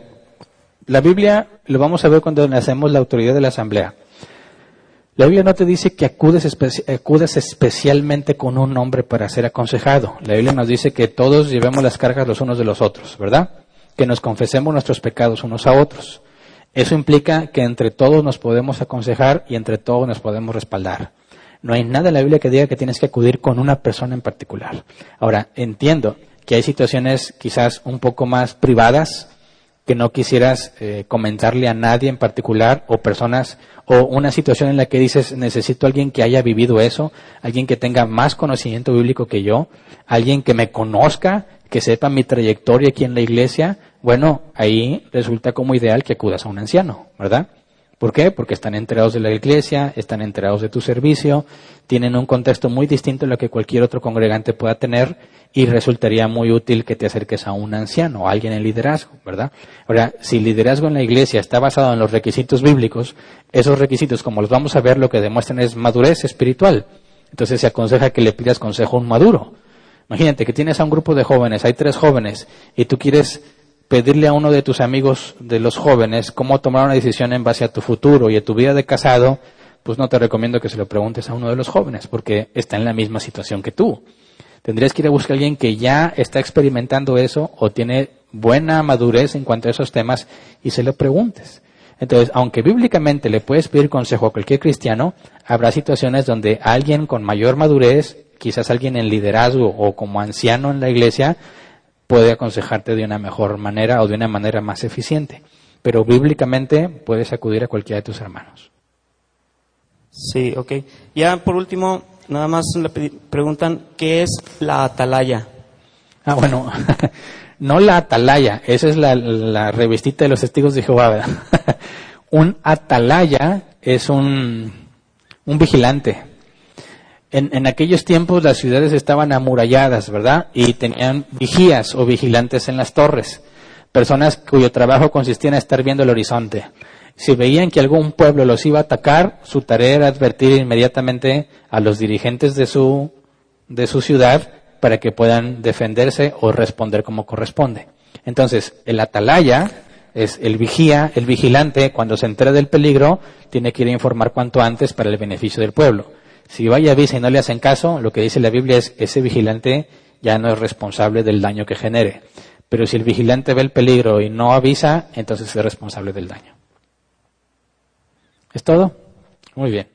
la Biblia lo vamos a ver cuando hacemos la autoridad de la asamblea. La Biblia no te dice que acudes, acudes especialmente con un hombre para ser aconsejado. La Biblia nos dice que todos llevemos las cargas los unos de los otros, ¿verdad? Que nos confesemos nuestros pecados unos a otros. Eso implica que entre todos nos podemos aconsejar y entre todos nos podemos respaldar. No hay nada en la Biblia que diga que tienes que acudir con una persona en particular. Ahora, entiendo que hay situaciones quizás un poco más privadas que no quisieras eh, comentarle a nadie en particular o personas o una situación en la que dices necesito alguien que haya vivido eso, alguien que tenga más conocimiento bíblico que yo, alguien que me conozca, que sepa mi trayectoria aquí en la iglesia, bueno, ahí resulta como ideal que acudas a un anciano, ¿verdad? ¿Por qué? Porque están enterados de la iglesia, están enterados de tu servicio, tienen un contexto muy distinto a lo que cualquier otro congregante pueda tener y resultaría muy útil que te acerques a un anciano a alguien en liderazgo, ¿verdad? Ahora, si el liderazgo en la iglesia está basado en los requisitos bíblicos, esos requisitos, como los vamos a ver, lo que demuestran es madurez espiritual. Entonces se aconseja que le pidas consejo a un maduro. Imagínate que tienes a un grupo de jóvenes, hay tres jóvenes, y tú quieres pedirle a uno de tus amigos de los jóvenes cómo tomar una decisión en base a tu futuro y a tu vida de casado, pues no te recomiendo que se lo preguntes a uno de los jóvenes, porque está en la misma situación que tú. Tendrías que ir a buscar a alguien que ya está experimentando eso o tiene buena madurez en cuanto a esos temas y se lo preguntes. Entonces, aunque bíblicamente le puedes pedir consejo a cualquier cristiano, habrá situaciones donde alguien con mayor madurez, quizás alguien en liderazgo o como anciano en la iglesia, puede aconsejarte de una mejor manera o de una manera más eficiente. Pero bíblicamente puedes acudir a cualquiera de tus hermanos. Sí, ok. Ya por último, nada más le preguntan, ¿qué es la atalaya? Ah, bueno, no la atalaya, esa es la, la revistita de los testigos de Jehová. un atalaya es un, un vigilante, en, aquellos tiempos las ciudades estaban amuralladas, ¿verdad? Y tenían vigías o vigilantes en las torres, personas cuyo trabajo consistía en estar viendo el horizonte. Si veían que algún pueblo los iba a atacar, su tarea era advertir inmediatamente a los dirigentes de su, de su ciudad para que puedan defenderse o responder como corresponde. Entonces, el atalaya es el vigía, el vigilante, cuando se entera del peligro, tiene que ir a informar cuanto antes para el beneficio del pueblo. Si vaya avisa y no le hacen caso, lo que dice la Biblia es ese vigilante ya no es responsable del daño que genere. Pero si el vigilante ve el peligro y no avisa, entonces es responsable del daño. ¿Es todo? Muy bien.